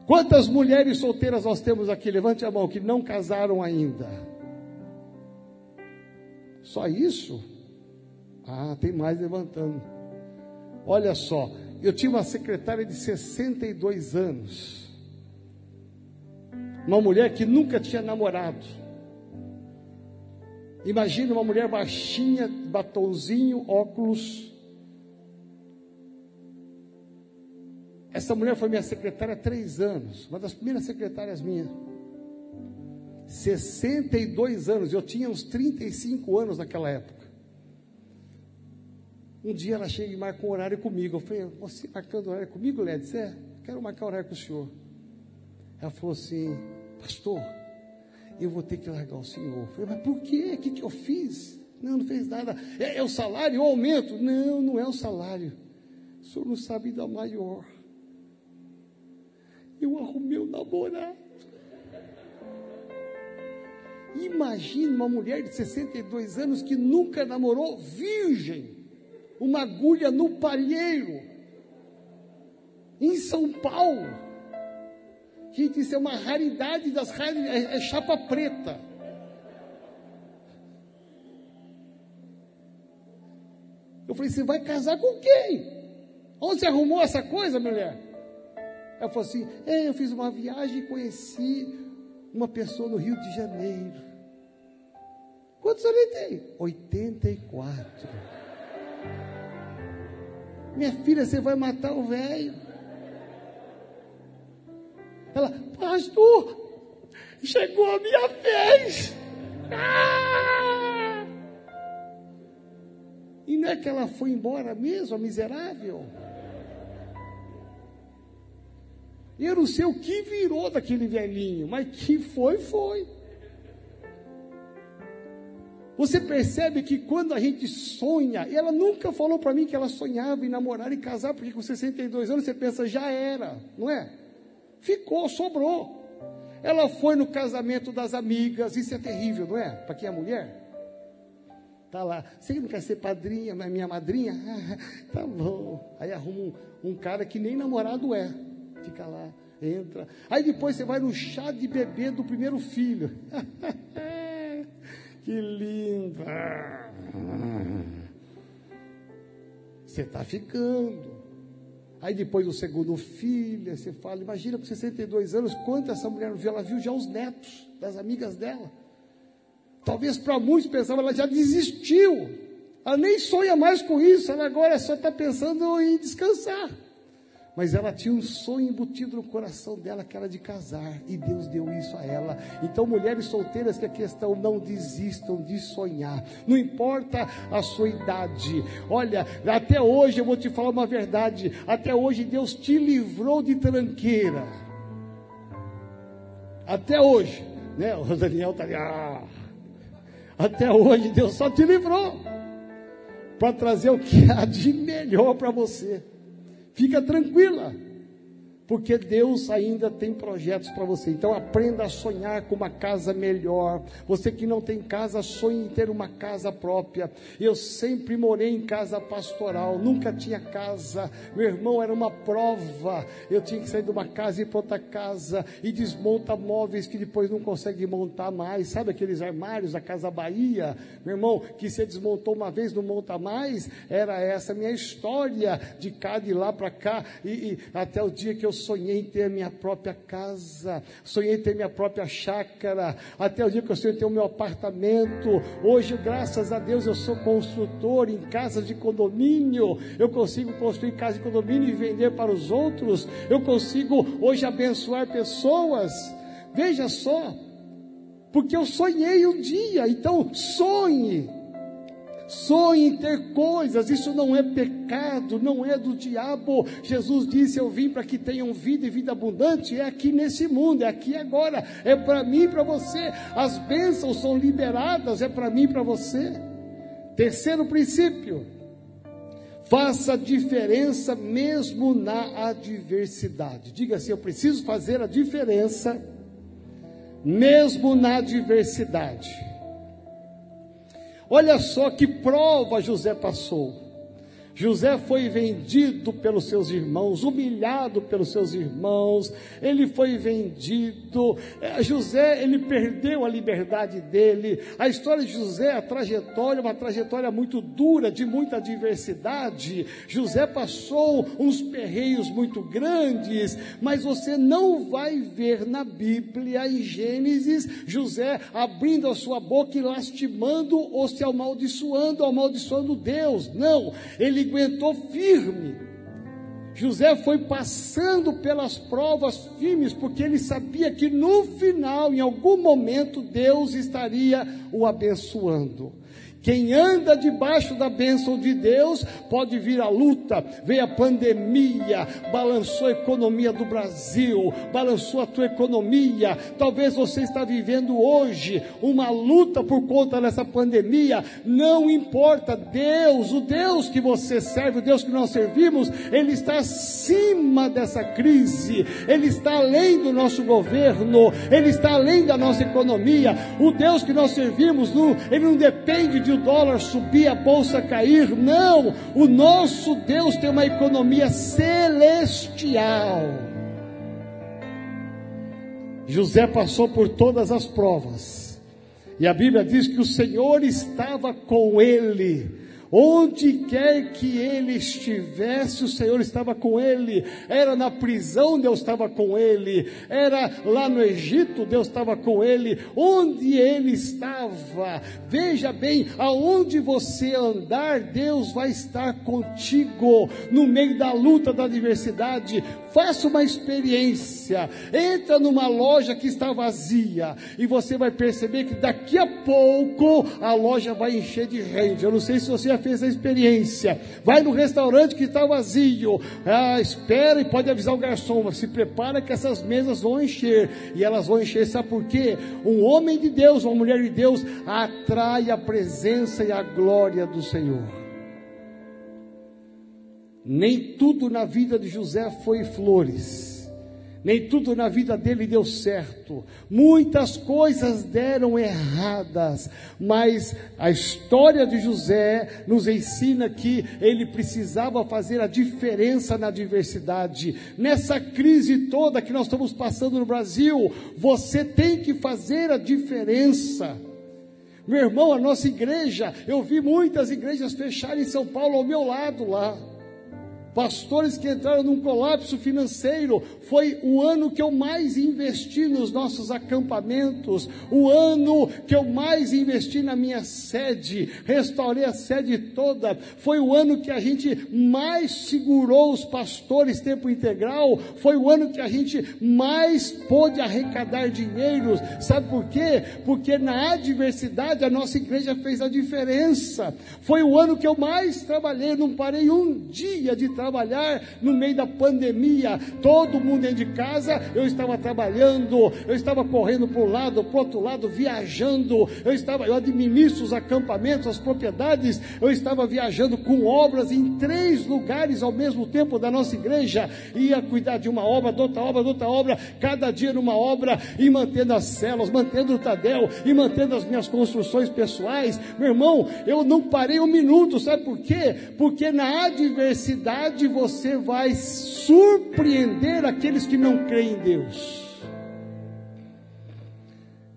Quantas mulheres solteiras nós temos aqui? Levante a mão, que não casaram ainda. Só isso? Ah, tem mais levantando. Olha só, eu tinha uma secretária de 62 anos. Uma mulher que nunca tinha namorado. Imagina uma mulher baixinha, batonzinho, óculos, Essa mulher foi minha secretária há três anos, uma das primeiras secretárias minhas. 62 anos, eu tinha uns 35 anos naquela época. Um dia ela chega e marca um horário comigo. Eu falei, você marcando horário comigo, Ledes? É, quero marcar horário com o senhor. Ela falou assim, pastor, eu vou ter que largar o senhor. Eu falei, mas por quê? O que, que eu fiz? Não, não fez nada. É, é o salário, o aumento? Não, não é o salário. O senhor não sabe da maior eu arrumei um namorado. Imagina uma mulher de 62 anos que nunca namorou, virgem, uma agulha no palheiro, em São Paulo. Gente, isso é uma raridade das raridades, é, é chapa preta. Eu falei, você vai casar com quem? Onde você arrumou essa coisa, mulher? Ela falou assim: é, eu fiz uma viagem e conheci uma pessoa no Rio de Janeiro. Quantos anos ele tem? 84. Minha filha, você vai matar o velho. Ela, pastor, chegou a minha vez. Ah! E não é que ela foi embora mesmo, a miserável? Eu não sei o que virou daquele velhinho, mas que foi, foi. Você percebe que quando a gente sonha, e ela nunca falou para mim que ela sonhava em namorar e casar, porque com 62 anos você pensa, já era, não é? Ficou, sobrou. Ela foi no casamento das amigas, isso é terrível, não é? Para quem é mulher. Tá lá, você não quer ser padrinha, mas minha madrinha? tá bom. Aí arruma um, um cara que nem namorado é fica lá, entra. Aí depois você vai no chá de bebê do primeiro filho. que lindo. Você está ficando. Aí depois o segundo filho, você fala, imagina com 62 anos, quanto essa mulher viu? Ela viu já os netos das amigas dela. Talvez para muitos pensavam, ela já desistiu. Ela nem sonha mais com isso, ela agora só está pensando em descansar. Mas ela tinha um sonho embutido no coração dela, que era de casar, e Deus deu isso a ela. Então, mulheres solteiras, que a questão não desistam de sonhar, não importa a sua idade. Olha, até hoje eu vou te falar uma verdade: até hoje Deus te livrou de tranqueira. Até hoje, né? O Daniel está ali, ah. até hoje Deus só te livrou para trazer o que há de melhor para você. Fica tranquila. Porque Deus ainda tem projetos para você. Então aprenda a sonhar com uma casa melhor. Você que não tem casa, sonhe em ter uma casa própria. Eu sempre morei em casa pastoral, nunca tinha casa. Meu irmão era uma prova. Eu tinha que sair de uma casa e ir para outra casa e desmonta móveis que depois não consegue montar mais. Sabe aqueles armários da Casa Bahia, meu irmão, que você desmontou uma vez, não monta mais? Era essa minha história de cá de lá para cá e, e até o dia que eu sonhei em ter minha própria casa, sonhei em ter minha própria chácara, até o dia que eu sonhei em ter o meu apartamento. Hoje, graças a Deus, eu sou construtor em casas de condomínio. Eu consigo construir casa de condomínio e vender para os outros. Eu consigo hoje abençoar pessoas. Veja só, porque eu sonhei um dia, então sonhe. Sonhe em ter coisas, isso não é pecado, não é do diabo. Jesus disse: Eu vim para que tenham vida e vida abundante. É aqui nesse mundo, é aqui agora, é para mim e para você. As bênçãos são liberadas, é para mim e para você. Terceiro princípio: faça diferença mesmo na adversidade. Diga assim: Eu preciso fazer a diferença mesmo na adversidade. Olha só que prova José passou. José foi vendido pelos seus irmãos, humilhado pelos seus irmãos, ele foi vendido. É, José, ele perdeu a liberdade dele. A história de José, a trajetória, uma trajetória muito dura, de muita diversidade. José passou uns perreios muito grandes, mas você não vai ver na Bíblia, em Gênesis, José abrindo a sua boca e lastimando ou se amaldiçoando, amaldiçoando Deus. Não, ele aguentou firme. José foi passando pelas provas firmes, porque ele sabia que no final, em algum momento, Deus estaria o abençoando. Quem anda debaixo da bênção de Deus pode vir a luta, veio a pandemia, balançou a economia do Brasil, balançou a tua economia. Talvez você está vivendo hoje uma luta por conta dessa pandemia. Não importa, Deus, o Deus que você serve, o Deus que nós servimos, ele está acima dessa crise. Ele está além do nosso governo, ele está além da nossa economia. O Deus que nós servimos, ele não depende de dólar subir, a bolsa cair. Não, o nosso Deus tem uma economia celestial. José passou por todas as provas, e a Bíblia diz que o Senhor estava com ele Onde quer que ele estivesse, o Senhor estava com ele. Era na prisão, Deus estava com ele. Era lá no Egito, Deus estava com ele. Onde ele estava, veja bem, aonde você andar, Deus vai estar contigo. No meio da luta, da adversidade, faça uma experiência. Entra numa loja que está vazia e você vai perceber que daqui a pouco a loja vai encher de gente. Eu não sei se você fez a experiência. Vai no restaurante que está vazio. Ah, espera e pode avisar o garçom. Se prepara que essas mesas vão encher. E elas vão encher, sabe por quê? Um homem de Deus, uma mulher de Deus, atrai a presença e a glória do Senhor. Nem tudo na vida de José foi flores nem tudo na vida dele deu certo, muitas coisas deram erradas, mas a história de José nos ensina que ele precisava fazer a diferença na diversidade. Nessa crise toda que nós estamos passando no Brasil, você tem que fazer a diferença. Meu irmão, a nossa igreja, eu vi muitas igrejas fecharem em São Paulo ao meu lado lá pastores que entraram num colapso financeiro. Foi o ano que eu mais investi nos nossos acampamentos, o ano que eu mais investi na minha sede, restaurei a sede toda. Foi o ano que a gente mais segurou os pastores tempo integral, foi o ano que a gente mais pôde arrecadar dinheiro. Sabe por quê? Porque na adversidade a nossa igreja fez a diferença. Foi o ano que eu mais trabalhei, não parei um dia de trabalhar trabalhar no meio da pandemia, todo mundo dentro de casa, eu estava trabalhando, eu estava correndo para um lado, para outro lado, viajando, eu estava, eu administro os acampamentos, as propriedades, eu estava viajando com obras em três lugares ao mesmo tempo da nossa igreja, ia cuidar de uma obra, de outra obra, de outra obra, cada dia numa obra, e mantendo as celas, mantendo o Tadel, e mantendo as minhas construções pessoais, meu irmão, eu não parei um minuto, sabe por quê? Porque na adversidade você vai surpreender aqueles que não creem em Deus.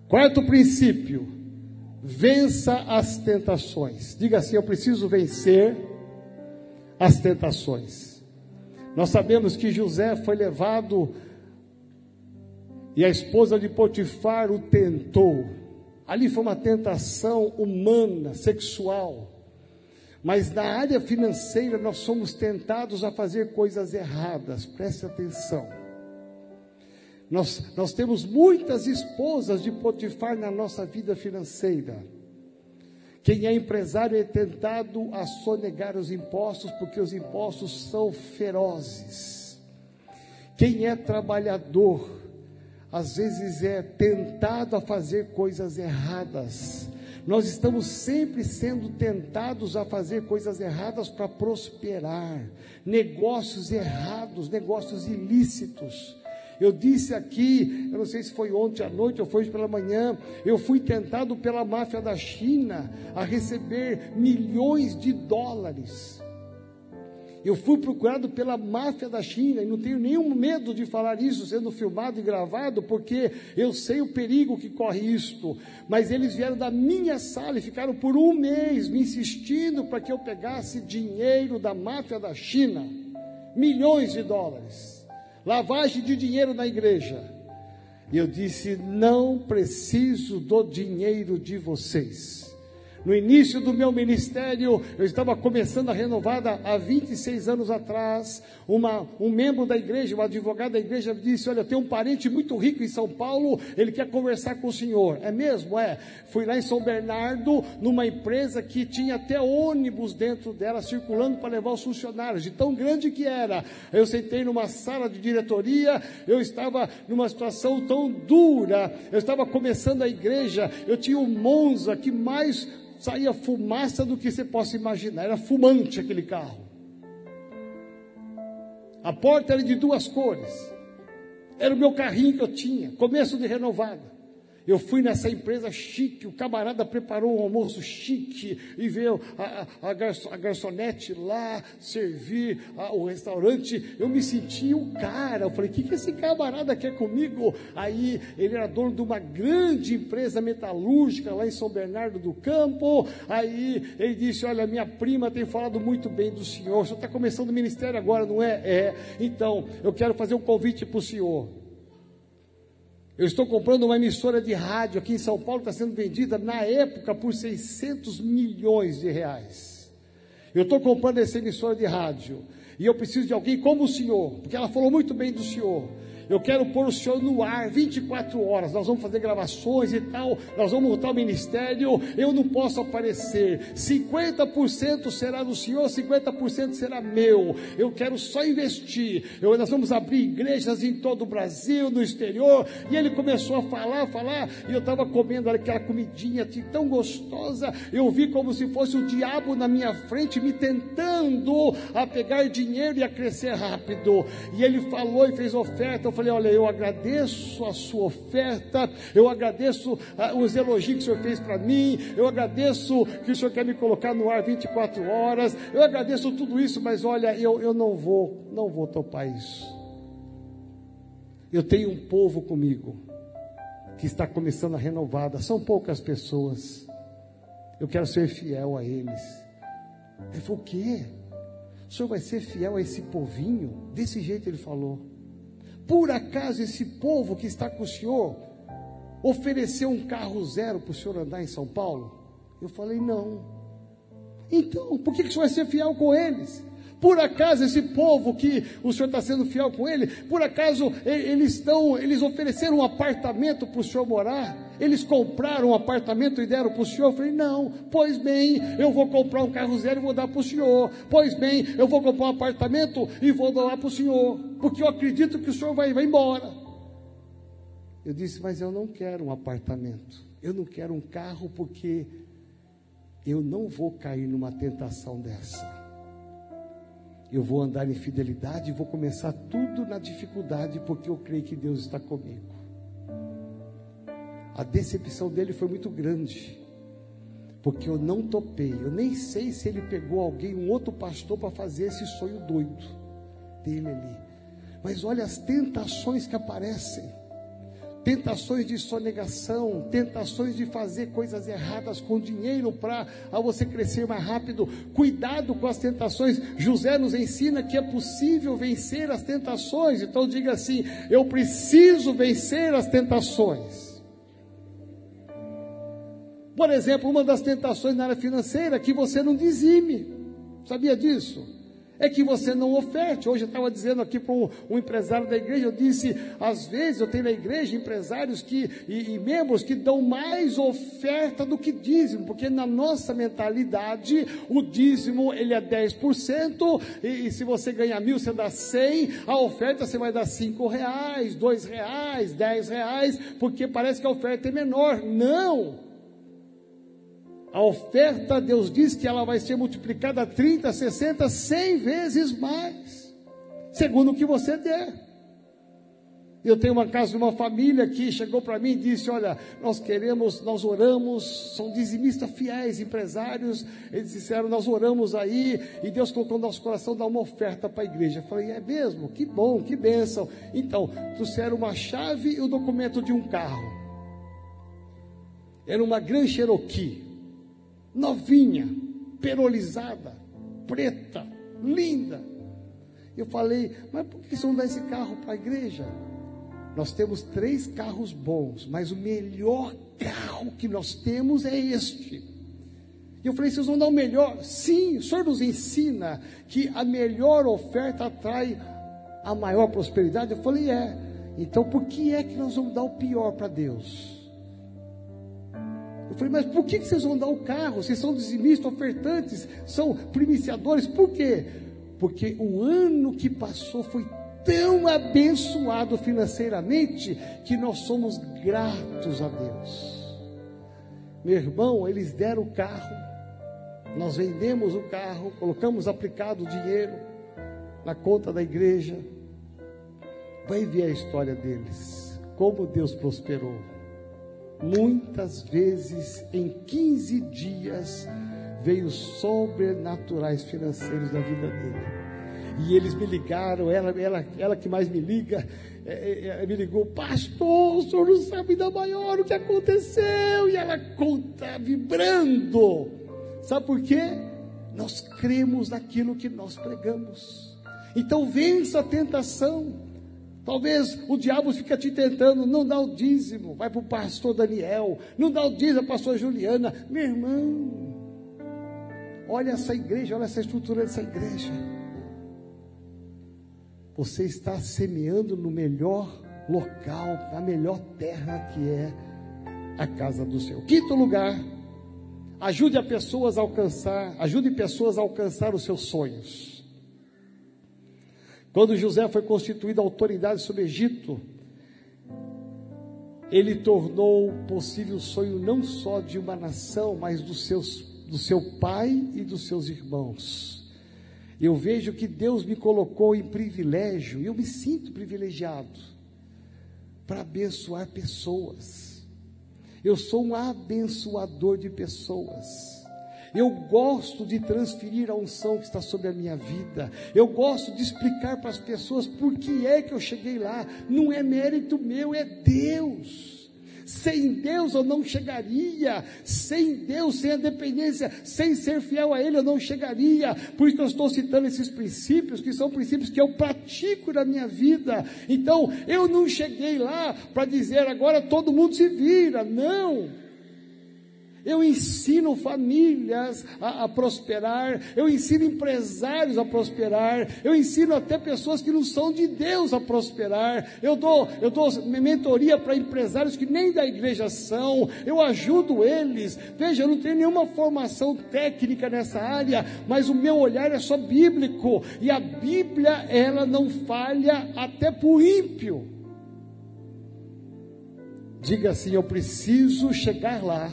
Quarto princípio: vença as tentações. Diga assim: eu preciso vencer as tentações. Nós sabemos que José foi levado e a esposa de Potifar o tentou. Ali foi uma tentação humana, sexual. Mas na área financeira nós somos tentados a fazer coisas erradas, preste atenção. Nós, nós temos muitas esposas de Potifar na nossa vida financeira. Quem é empresário é tentado a sonegar os impostos, porque os impostos são ferozes. Quem é trabalhador, às vezes é tentado a fazer coisas erradas. Nós estamos sempre sendo tentados a fazer coisas erradas para prosperar, negócios errados, negócios ilícitos. Eu disse aqui, eu não sei se foi ontem à noite ou foi hoje pela manhã, eu fui tentado pela máfia da China a receber milhões de dólares eu fui procurado pela máfia da China e não tenho nenhum medo de falar isso sendo filmado e gravado, porque eu sei o perigo que corre isto. Mas eles vieram da minha sala e ficaram por um mês me insistindo para que eu pegasse dinheiro da máfia da China milhões de dólares lavagem de dinheiro na igreja. E eu disse: não preciso do dinheiro de vocês. No início do meu ministério, eu estava começando a renovada há 26 anos atrás. Uma, um membro da igreja, um advogado da igreja, disse: Olha, eu tenho um parente muito rico em São Paulo, ele quer conversar com o senhor. É mesmo? É. Fui lá em São Bernardo, numa empresa que tinha até ônibus dentro dela circulando para levar os funcionários, de tão grande que era. Eu sentei numa sala de diretoria, eu estava numa situação tão dura, eu estava começando a igreja, eu tinha um Monza que mais saía fumaça do que você possa imaginar. Era fumante aquele carro. A porta era de duas cores. Era o meu carrinho que eu tinha, começo de renovada. Eu fui nessa empresa chique, o camarada preparou um almoço chique e veio a, a, a, garçon, a garçonete lá servir a, o restaurante. Eu me senti o cara. Eu falei: o que, que esse camarada quer comigo? Aí ele era dono de uma grande empresa metalúrgica lá em São Bernardo do Campo. Aí ele disse: Olha, minha prima tem falado muito bem do senhor. O senhor está começando o ministério agora, não é? É. Então, eu quero fazer um convite para o senhor. Eu estou comprando uma emissora de rádio aqui em São Paulo, está sendo vendida na época por 600 milhões de reais. Eu estou comprando essa emissora de rádio e eu preciso de alguém como o senhor, porque ela falou muito bem do senhor. Eu quero pôr o senhor no ar 24 horas. Nós vamos fazer gravações e tal. Nós vamos montar o ministério. Eu não posso aparecer. 50% será do senhor, 50% será meu. Eu quero só investir. Eu, nós vamos abrir igrejas em todo o Brasil, no exterior. E ele começou a falar, falar. E eu estava comendo aquela comidinha assim, tão gostosa. Eu vi como se fosse o diabo na minha frente me tentando a pegar dinheiro e a crescer rápido. E ele falou e fez oferta eu falei: Olha, eu agradeço a sua oferta, eu agradeço ah, os elogios que o senhor fez para mim, eu agradeço que o senhor quer me colocar no ar 24 horas, eu agradeço tudo isso, mas olha, eu, eu não vou, não vou topar isso. Eu tenho um povo comigo que está começando a renovada, são poucas pessoas. Eu quero ser fiel a eles. Ele falou: o quê? O senhor vai ser fiel a esse povinho? Desse jeito ele falou. Por acaso esse povo que está com o senhor ofereceu um carro zero para o senhor andar em São Paulo? Eu falei, não. Então, por que, que o senhor vai ser fiel com eles? Por acaso esse povo que o Senhor está sendo fiel com ele, por acaso eles estão, eles ofereceram um apartamento para o Senhor morar? Eles compraram um apartamento e deram para o Senhor? Eu falei, não, pois bem, eu vou comprar um carro zero e vou dar para o Senhor. Pois bem, eu vou comprar um apartamento e vou dar para o Senhor, porque eu acredito que o Senhor vai, vai embora. Eu disse, mas eu não quero um apartamento, eu não quero um carro, porque eu não vou cair numa tentação dessa eu vou andar em fidelidade e vou começar tudo na dificuldade, porque eu creio que Deus está comigo. A decepção dele foi muito grande, porque eu não topei. Eu nem sei se ele pegou alguém, um outro pastor, para fazer esse sonho doido dele ali. Mas olha as tentações que aparecem tentações de sonegação, tentações de fazer coisas erradas com dinheiro para você crescer mais rápido. Cuidado com as tentações. José nos ensina que é possível vencer as tentações. Então diga assim: eu preciso vencer as tentações. Por exemplo, uma das tentações na área financeira é que você não dizime. Sabia disso? É que você não oferte. Hoje eu estava dizendo aqui para um, um, empresário da igreja, eu disse, às vezes eu tenho na igreja empresários que, e, e membros que dão mais oferta do que dízimo, porque na nossa mentalidade o dízimo ele é 10%, e, e se você ganhar mil, você dá 100, a oferta você vai dar 5 reais, 2 reais, 10 reais, porque parece que a oferta é menor. Não! A oferta, Deus diz que ela vai ser multiplicada 30, 60, 100 vezes mais, segundo o que você der. Eu tenho uma casa de uma família que chegou para mim e disse: Olha, nós queremos, nós oramos, são dizimistas fiéis, empresários. Eles disseram: Nós oramos aí e Deus colocou no nosso coração dar uma oferta para a igreja. Eu falei: É mesmo? Que bom, que bênção. Então, trouxeram uma chave e o documento de um carro. Era uma Gran Cherokee novinha, perolizada, preta, linda. Eu falei, mas por que vocês vão dar esse carro para a igreja? Nós temos três carros bons, mas o melhor carro que nós temos é este. E eu falei, vocês vão dar o melhor? Sim, o Senhor nos ensina que a melhor oferta atrai a maior prosperidade. Eu falei, é. Então por que é que nós vamos dar o pior para Deus? Eu falei, mas por que vocês vão dar o carro? Vocês são dizimistas, ofertantes, são primiciadores. Por quê? Porque o ano que passou foi tão abençoado financeiramente que nós somos gratos a Deus. Meu irmão, eles deram o carro, nós vendemos o carro, colocamos aplicado o dinheiro na conta da igreja. Vai ver a história deles, como Deus prosperou muitas vezes em 15 dias veio sobrenaturais financeiros na vida dele. E eles me ligaram, ela, ela, ela que mais me liga, é, é, é, me ligou, pastor, o senhor não sabe da maior o que aconteceu. E ela conta vibrando. Sabe por quê? Nós cremos naquilo que nós pregamos. Então vença a tentação. Talvez o diabo fica te tentando, não dá o dízimo, vai para o pastor Daniel, não dá o dízimo pastor Juliana. Meu irmão, olha essa igreja, olha essa estrutura dessa igreja. Você está semeando no melhor local, na melhor terra que é a casa do Senhor. Quinto lugar, ajude a pessoas a alcançar, ajude pessoas a alcançar os seus sonhos. Quando José foi constituído autoridade sobre o Egito, ele tornou possível o sonho não só de uma nação, mas dos seus, do seu pai e dos seus irmãos. Eu vejo que Deus me colocou em privilégio, e eu me sinto privilegiado, para abençoar pessoas. Eu sou um abençoador de pessoas. Eu gosto de transferir a unção que está sobre a minha vida. Eu gosto de explicar para as pessoas por que é que eu cheguei lá. Não é mérito meu, é Deus. Sem Deus eu não chegaria. Sem Deus, sem a dependência, sem ser fiel a Ele, eu não chegaria. Por isso eu estou citando esses princípios, que são princípios que eu pratico na minha vida. Então, eu não cheguei lá para dizer agora todo mundo se vira. Não. Eu ensino famílias a, a, prosperar, eu ensino empresários a prosperar, eu ensino até pessoas que não são de Deus a prosperar. Eu dou, eu dou mentoria para empresários que nem da igreja são, eu ajudo eles. Veja, eu não tenho nenhuma formação técnica nessa área, mas o meu olhar é só bíblico, e a Bíblia, ela não falha até para o ímpio. Diga assim: eu preciso chegar lá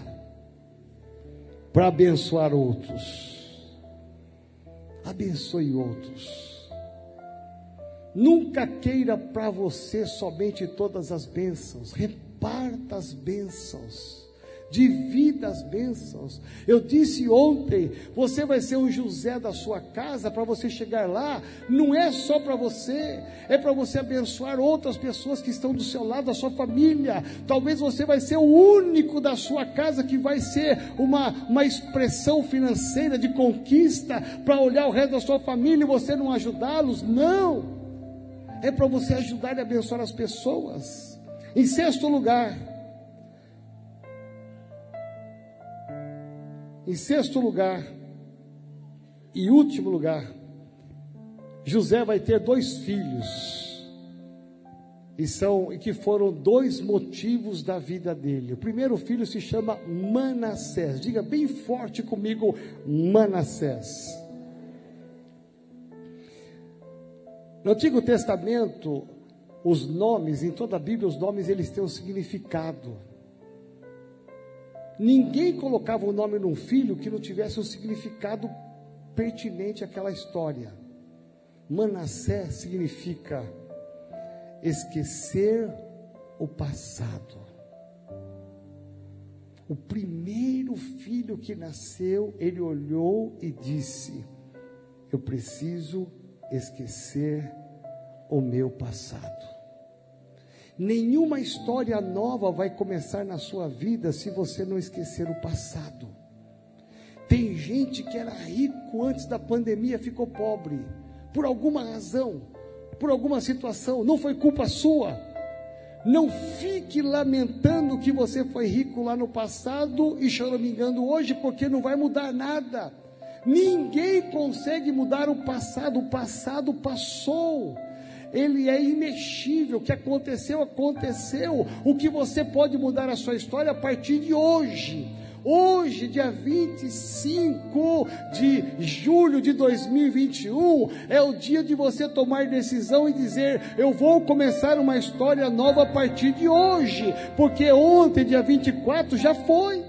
para abençoar outros. Abençoe outros. Nunca queira para você somente todas as bênçãos, reparta as bênçãos divida as bênçãos. Eu disse ontem: você vai ser um José da sua casa, para você chegar lá, não é só para você, é para você abençoar outras pessoas que estão do seu lado, da sua família. Talvez você vai ser o único da sua casa que vai ser uma, uma expressão financeira de conquista para olhar o resto da sua família e você não ajudá-los. Não! É para você ajudar e abençoar as pessoas. Em sexto lugar, Em sexto lugar, e último lugar, José vai ter dois filhos. E são e que foram dois motivos da vida dele. O primeiro filho se chama Manassés. Diga bem forte comigo, Manassés. No Antigo Testamento, os nomes, em toda a Bíblia, os nomes eles têm um significado. Ninguém colocava o nome num filho que não tivesse um significado pertinente àquela história. Manassés significa esquecer o passado. O primeiro filho que nasceu, ele olhou e disse: Eu preciso esquecer o meu passado. Nenhuma história nova vai começar na sua vida se você não esquecer o passado. Tem gente que era rico antes da pandemia, ficou pobre, por alguma razão, por alguma situação, não foi culpa sua. Não fique lamentando que você foi rico lá no passado e choramingando hoje, porque não vai mudar nada. Ninguém consegue mudar o passado, o passado passou ele é imexível. O que aconteceu, aconteceu. O que você pode mudar a sua história a partir de hoje. Hoje, dia 25 de julho de 2021, é o dia de você tomar decisão e dizer: Eu vou começar uma história nova a partir de hoje, porque ontem, dia 24, já foi.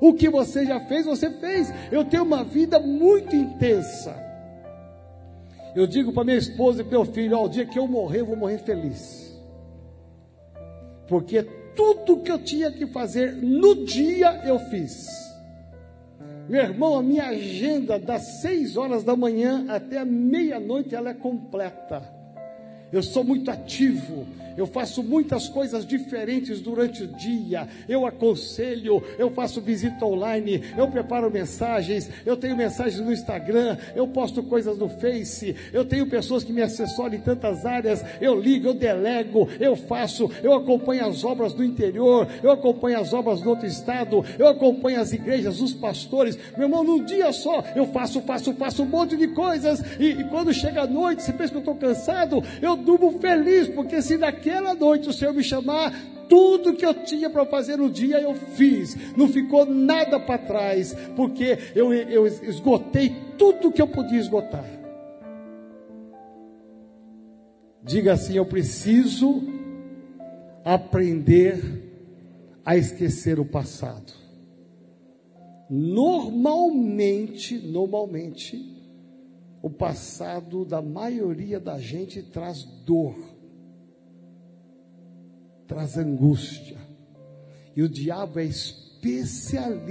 O que você já fez, você fez. Eu tenho uma vida muito intensa. Eu digo para minha esposa e para meu filho: ao dia que eu morrer, eu vou morrer feliz. Porque tudo que eu tinha que fazer no dia eu fiz. Meu irmão, a minha agenda das seis horas da manhã até meia-noite ela é completa. Eu sou muito ativo, eu faço muitas coisas diferentes durante o dia. Eu aconselho, eu faço visita online, eu preparo mensagens, eu tenho mensagens no Instagram, eu posto coisas no Face, eu tenho pessoas que me assessoram em tantas áreas. Eu ligo, eu delego, eu faço, eu acompanho as obras do interior, eu acompanho as obras do outro estado, eu acompanho as igrejas, os pastores. Meu irmão, num dia só eu faço, faço, faço um monte de coisas. E, e quando chega a noite, você pensa que eu estou cansado, eu durmo feliz, porque se daqui naquela noite o Senhor me chamar, tudo que eu tinha para fazer no dia eu fiz, não ficou nada para trás, porque eu, eu esgotei tudo que eu podia esgotar. Diga assim: eu preciso aprender a esquecer o passado. Normalmente, normalmente, o passado da maioria da gente traz dor traz angústia. E o diabo é especialista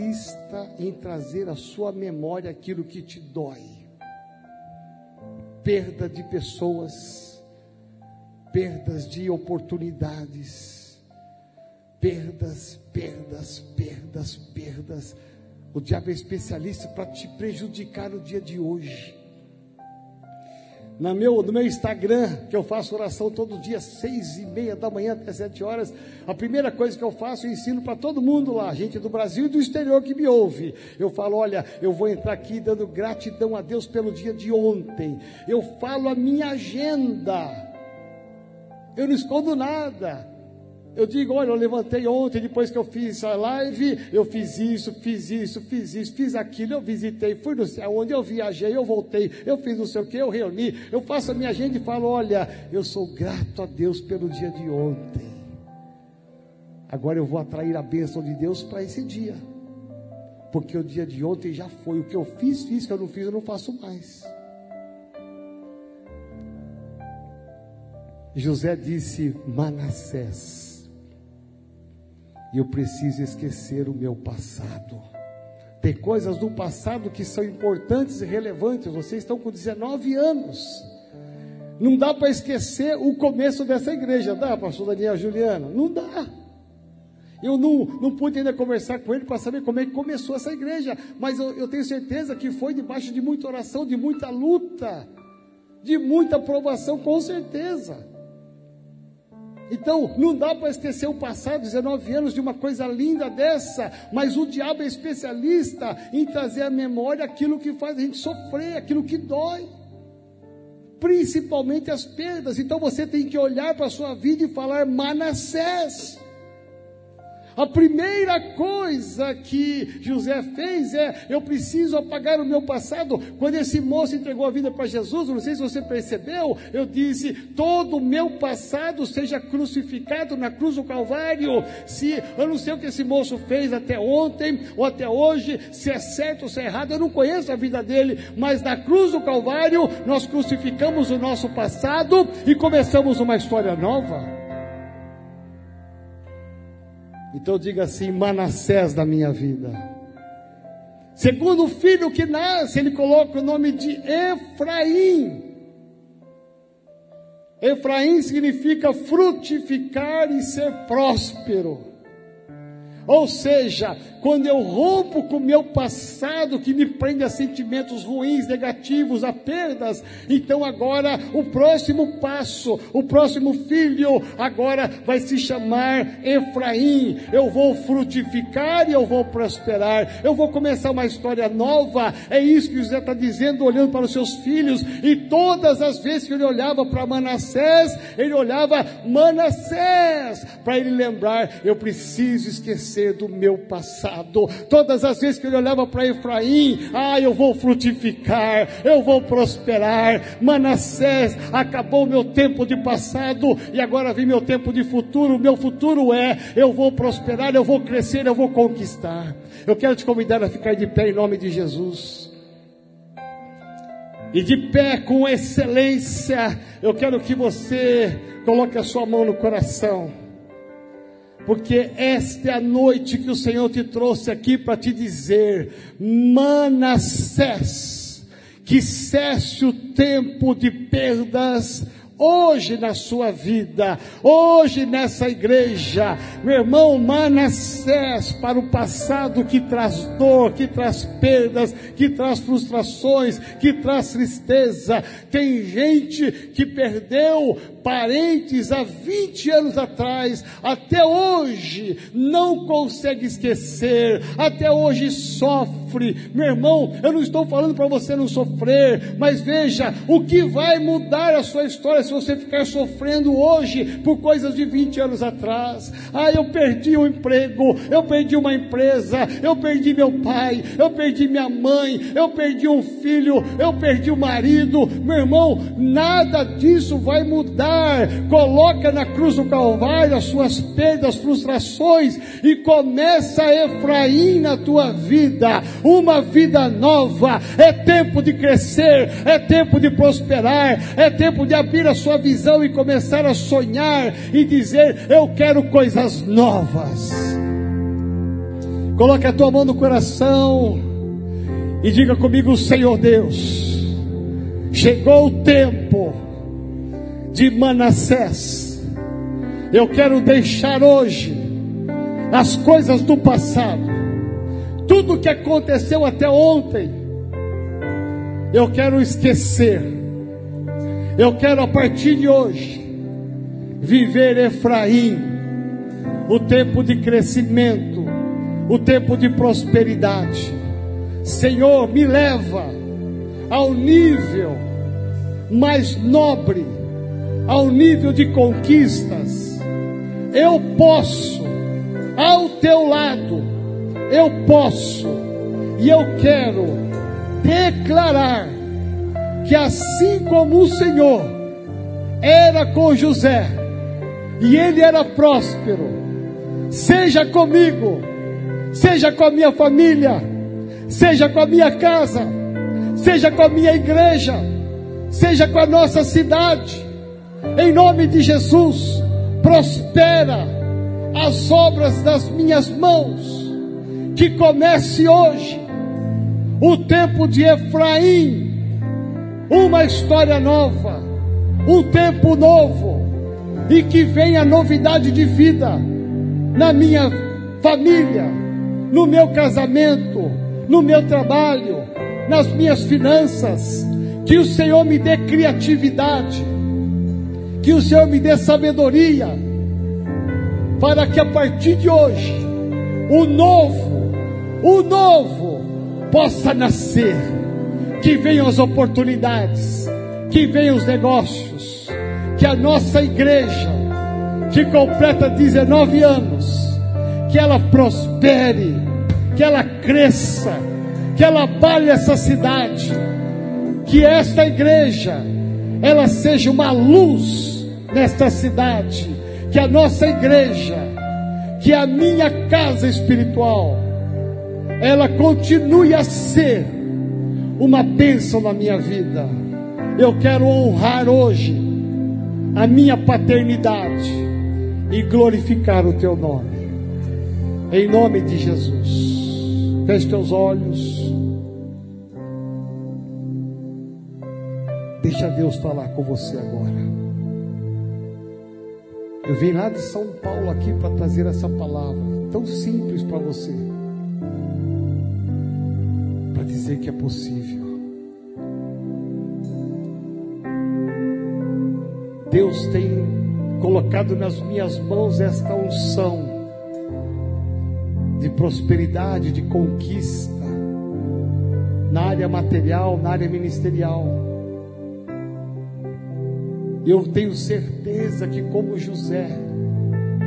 em trazer à sua memória aquilo que te dói. Perda de pessoas, perdas de oportunidades, perdas, perdas, perdas, perdas. O diabo é especialista para te prejudicar no dia de hoje. No meu, no meu Instagram, que eu faço oração todo dia, seis e meia da manhã até sete horas, a primeira coisa que eu faço, eu ensino para todo mundo lá, gente do Brasil e do exterior que me ouve. Eu falo, olha, eu vou entrar aqui dando gratidão a Deus pelo dia de ontem. Eu falo a minha agenda. Eu não escondo nada. Eu digo, olha, eu levantei ontem, depois que eu fiz a live, eu fiz isso, fiz isso, fiz isso, fiz aquilo, eu visitei, fui no céu, onde eu viajei, eu voltei, eu fiz não sei o que, eu reuni, eu faço a minha agenda e falo, olha, eu sou grato a Deus pelo dia de ontem. Agora eu vou atrair a bênção de Deus para esse dia. Porque o dia de ontem já foi. O que eu fiz, fiz, o que eu não fiz, eu não faço mais. José disse: Manassés e eu preciso esquecer o meu passado. Tem coisas do passado que são importantes e relevantes. Vocês estão com 19 anos. Não dá para esquecer o começo dessa igreja, dá, pastor Daniel Juliano? Não dá. Eu não, não pude ainda conversar com ele para saber como é que começou essa igreja, mas eu, eu tenho certeza que foi debaixo de muita oração, de muita luta, de muita aprovação, com certeza. Então, não dá para esquecer o passado, 19 anos de uma coisa linda dessa, mas o diabo é especialista em trazer à memória aquilo que faz a gente sofrer, aquilo que dói. Principalmente as perdas. Então você tem que olhar para a sua vida e falar: Manassés. A primeira coisa que José fez é: eu preciso apagar o meu passado. Quando esse moço entregou a vida para Jesus, não sei se você percebeu, eu disse: todo o meu passado seja crucificado na cruz do Calvário. Se eu não sei o que esse moço fez até ontem ou até hoje, se é certo ou se é errado, eu não conheço a vida dele, mas na cruz do Calvário nós crucificamos o nosso passado e começamos uma história nova. Então diga assim: Manassés da minha vida. Segundo filho que nasce, ele coloca o nome de Efraim. Efraim significa frutificar e ser próspero. Ou seja, quando eu rompo com o meu passado que me prende a sentimentos ruins, negativos, a perdas, então agora o próximo passo, o próximo filho, agora vai se chamar Efraim. Eu vou frutificar e eu vou prosperar. Eu vou começar uma história nova. É isso que José está dizendo, olhando para os seus filhos. E todas as vezes que ele olhava para Manassés, ele olhava Manassés, para ele lembrar: eu preciso esquecer do meu passado. Todas as vezes que ele olhava para Efraim, ah, eu vou frutificar, eu vou prosperar. Manassés, acabou meu tempo de passado e agora vem meu tempo de futuro. Meu futuro é: eu vou prosperar, eu vou crescer, eu vou conquistar. Eu quero te convidar a ficar de pé em nome de Jesus. E de pé com excelência, eu quero que você coloque a sua mão no coração porque esta é a noite que o Senhor te trouxe aqui para te dizer: Manassés, que cesse o tempo de perdas hoje na sua vida, hoje nessa igreja, meu irmão Manassés, para o passado que traz dor, que traz perdas, que traz frustrações, que traz tristeza. Tem gente que perdeu parentes há 20 anos atrás, até hoje não consegue esquecer, até hoje sofre. Meu irmão, eu não estou falando para você não sofrer, mas veja, o que vai mudar a sua história se você ficar sofrendo hoje por coisas de 20 anos atrás? Ah, eu perdi um emprego, eu perdi uma empresa, eu perdi meu pai, eu perdi minha mãe, eu perdi um filho, eu perdi o um marido. Meu irmão, nada disso vai mudar coloca na cruz do Calvário as suas perdas, frustrações e começa Efraim na tua vida, uma vida nova. É tempo de crescer, é tempo de prosperar, é tempo de abrir a sua visão e começar a sonhar e dizer: Eu quero coisas novas. Coloque a tua mão no coração e diga comigo, Senhor Deus, chegou o tempo de Manassés. Eu quero deixar hoje as coisas do passado, tudo que aconteceu até ontem, eu quero esquecer. Eu quero a partir de hoje viver Efraim, o tempo de crescimento, o tempo de prosperidade. Senhor, me leva ao nível mais nobre, ao nível de conquistas. Eu posso, ao teu lado, eu posso, e eu quero declarar que assim como o Senhor era com José, e ele era próspero, seja comigo, seja com a minha família, seja com a minha casa, seja com a minha igreja, seja com a nossa cidade, em nome de Jesus, prospera as obras das minhas mãos, que comece hoje o tempo de Efraim, uma história nova, um tempo novo, e que venha novidade de vida na minha família, no meu casamento, no meu trabalho, nas minhas finanças. Que o Senhor me dê criatividade, que o Senhor me dê sabedoria, para que a partir de hoje, o novo, o novo possa nascer. Que venham as oportunidades, que venham os negócios, que a nossa igreja, que completa 19 anos, que ela prospere, que ela cresça, que ela abale essa cidade, que esta igreja, ela seja uma luz nesta cidade, que a nossa igreja, que a minha casa espiritual, ela continue a ser uma bênção na minha vida. Eu quero honrar hoje a minha paternidade e glorificar o teu nome. Em nome de Jesus. Feche teus olhos. Deixa Deus falar com você agora. Eu vim lá de São Paulo aqui para trazer essa palavra tão simples para você. Para dizer que é possível. Deus tem colocado nas minhas mãos esta unção de prosperidade, de conquista, na área material, na área ministerial. Eu tenho certeza que, como José,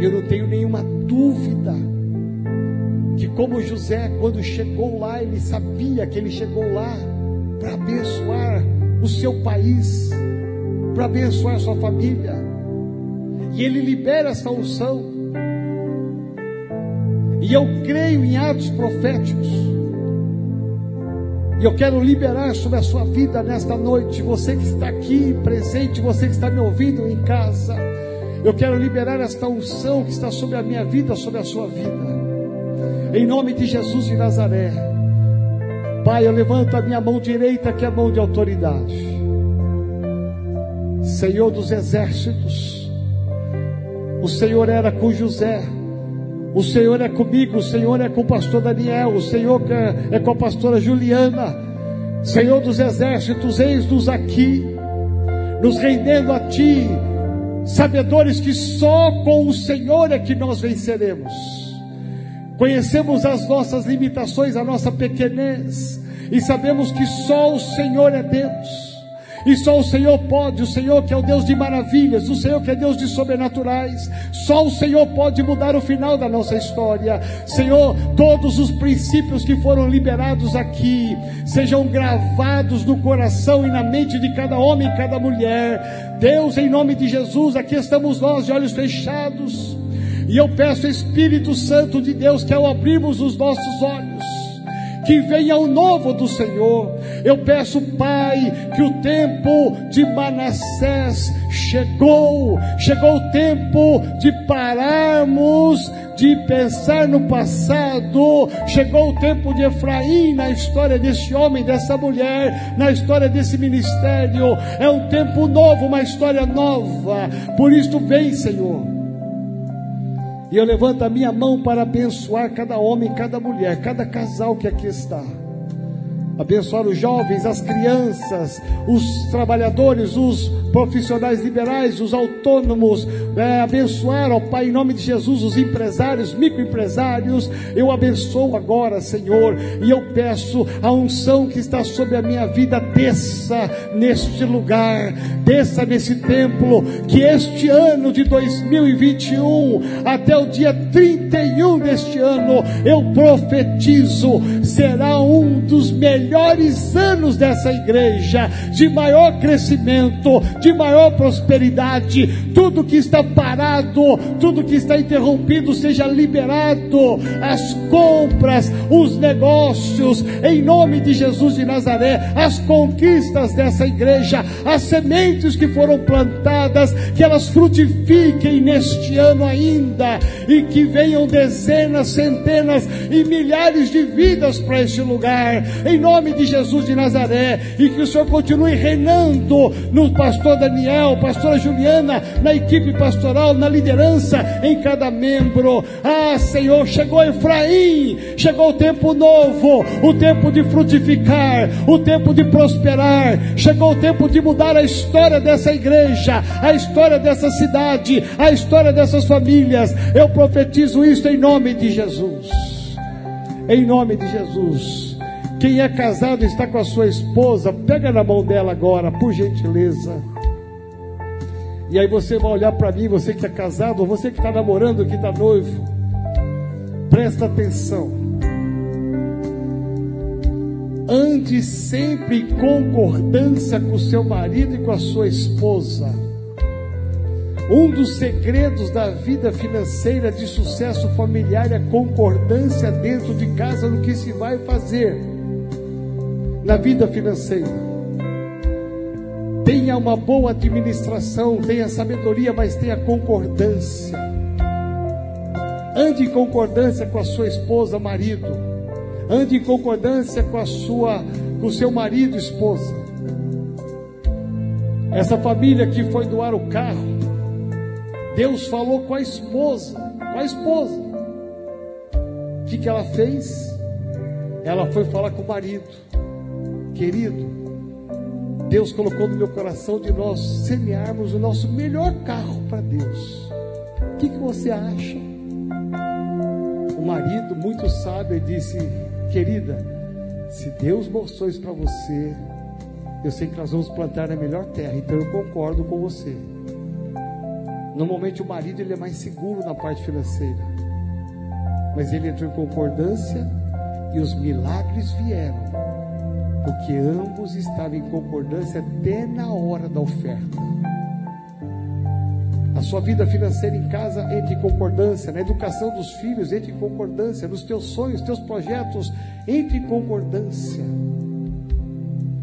eu não tenho nenhuma dúvida, que, como José, quando chegou lá, ele sabia que ele chegou lá para abençoar o seu país, para abençoar a sua família, e ele libera essa unção. E eu creio em atos proféticos. E eu quero liberar sobre a sua vida nesta noite. Você que está aqui presente, você que está me ouvindo em casa. Eu quero liberar esta unção que está sobre a minha vida, sobre a sua vida. Em nome de Jesus de Nazaré. Pai, eu levanto a minha mão direita, que é a mão de autoridade. Senhor dos exércitos. O Senhor era com José. O Senhor é comigo, o Senhor é com o pastor Daniel, o Senhor é com a pastora Juliana. Senhor dos exércitos, eis-nos aqui, nos rendendo a Ti, sabedores que só com o Senhor é que nós venceremos. Conhecemos as nossas limitações, a nossa pequenez, e sabemos que só o Senhor é Deus. E só o Senhor pode, o Senhor que é o Deus de maravilhas, o Senhor que é Deus de sobrenaturais. Só o Senhor pode mudar o final da nossa história. Senhor, todos os princípios que foram liberados aqui sejam gravados no coração e na mente de cada homem e cada mulher. Deus, em nome de Jesus, aqui estamos nós de olhos fechados. E eu peço, Espírito Santo de Deus, que ao abrirmos os nossos olhos, que venha o novo do Senhor. Eu peço, Pai, que o tempo de Manassés chegou, chegou o tempo de pararmos de pensar no passado, chegou o tempo de Efraim na história desse homem, dessa mulher, na história desse ministério. É um tempo novo, uma história nova. Por isso, vem, Senhor. E eu levanto a minha mão para abençoar cada homem, cada mulher, cada casal que aqui está. Abençoar os jovens, as crianças, os trabalhadores, os profissionais liberais, os autônomos, é, abençoar, ó Pai, em nome de Jesus, os empresários, microempresários. Eu abençoo agora, Senhor, e eu peço a unção que está sobre a minha vida, desça neste lugar, desça nesse templo, que este ano de 2021, até o dia 31 deste ano, eu profetizo, será um dos melhores anos dessa igreja, de maior crescimento, de maior prosperidade. Tudo que está parado, tudo que está interrompido, seja liberado. As compras, os negócios, em nome de Jesus de Nazaré, as conquistas dessa igreja, as sementes que foram plantadas, que elas frutifiquem neste ano ainda e que venham dezenas, centenas e milhares de vidas para este lugar, em nome de Jesus de Nazaré, e que o Senhor continue reinando no pastor Daniel, pastora Juliana, na equipe pastoral, na liderança, em cada membro. Ah, Senhor, chegou Efraim, chegou o tempo novo, o tempo de frutificar, o tempo de prosperar, chegou o tempo de mudar a história dessa igreja, a história dessa cidade, a história dessas famílias. Eu profetizo isso em nome de Jesus. Em nome de Jesus. Quem é casado está com a sua esposa, pega na mão dela agora, por gentileza. E aí você vai olhar para mim, você que está casado, ou você que está namorando, que está noivo. Presta atenção. Ande sempre em concordância com o seu marido e com a sua esposa. Um dos segredos da vida financeira de sucesso familiar é concordância dentro de casa no que se vai fazer na vida financeira. Tenha uma boa administração, tenha sabedoria, mas tenha concordância. Ande em concordância com a sua esposa, marido. Ande em concordância com a sua, com o seu marido, esposa. Essa família que foi doar o carro, Deus falou com a esposa, com a esposa. O que, que ela fez? Ela foi falar com o marido, querido, Deus colocou no meu coração de nós semearmos o nosso melhor carro para Deus. O que, que você acha? O marido, muito sábio, disse: Querida, se Deus mostrou isso para você, eu sei que nós vamos plantar na melhor terra, então eu concordo com você. Normalmente o marido ele é mais seguro na parte financeira, mas ele entrou em concordância e os milagres vieram porque ambos estavam em concordância até na hora da oferta. A sua vida financeira em casa entre em concordância, na educação dos filhos entre em concordância, nos teus sonhos, teus projetos entre em concordância.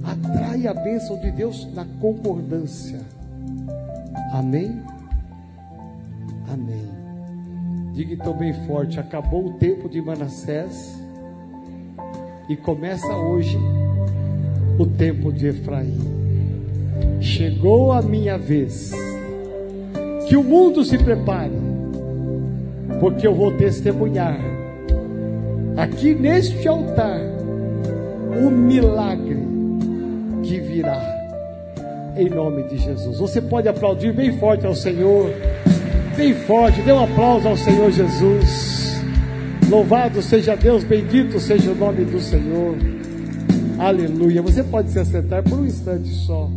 Atrai a bênção de Deus na concordância. Amém? Amém. Diga então bem forte: acabou o tempo de Manassés e começa hoje o tempo de Efraim. Chegou a minha vez. Que o mundo se prepare, porque eu vou testemunhar aqui neste altar o milagre que virá. Em nome de Jesus. Você pode aplaudir bem forte ao Senhor. Bem forte, dê um aplauso ao Senhor Jesus. Louvado seja Deus, bendito seja o nome do Senhor. Aleluia. Você pode se assentar por um instante só.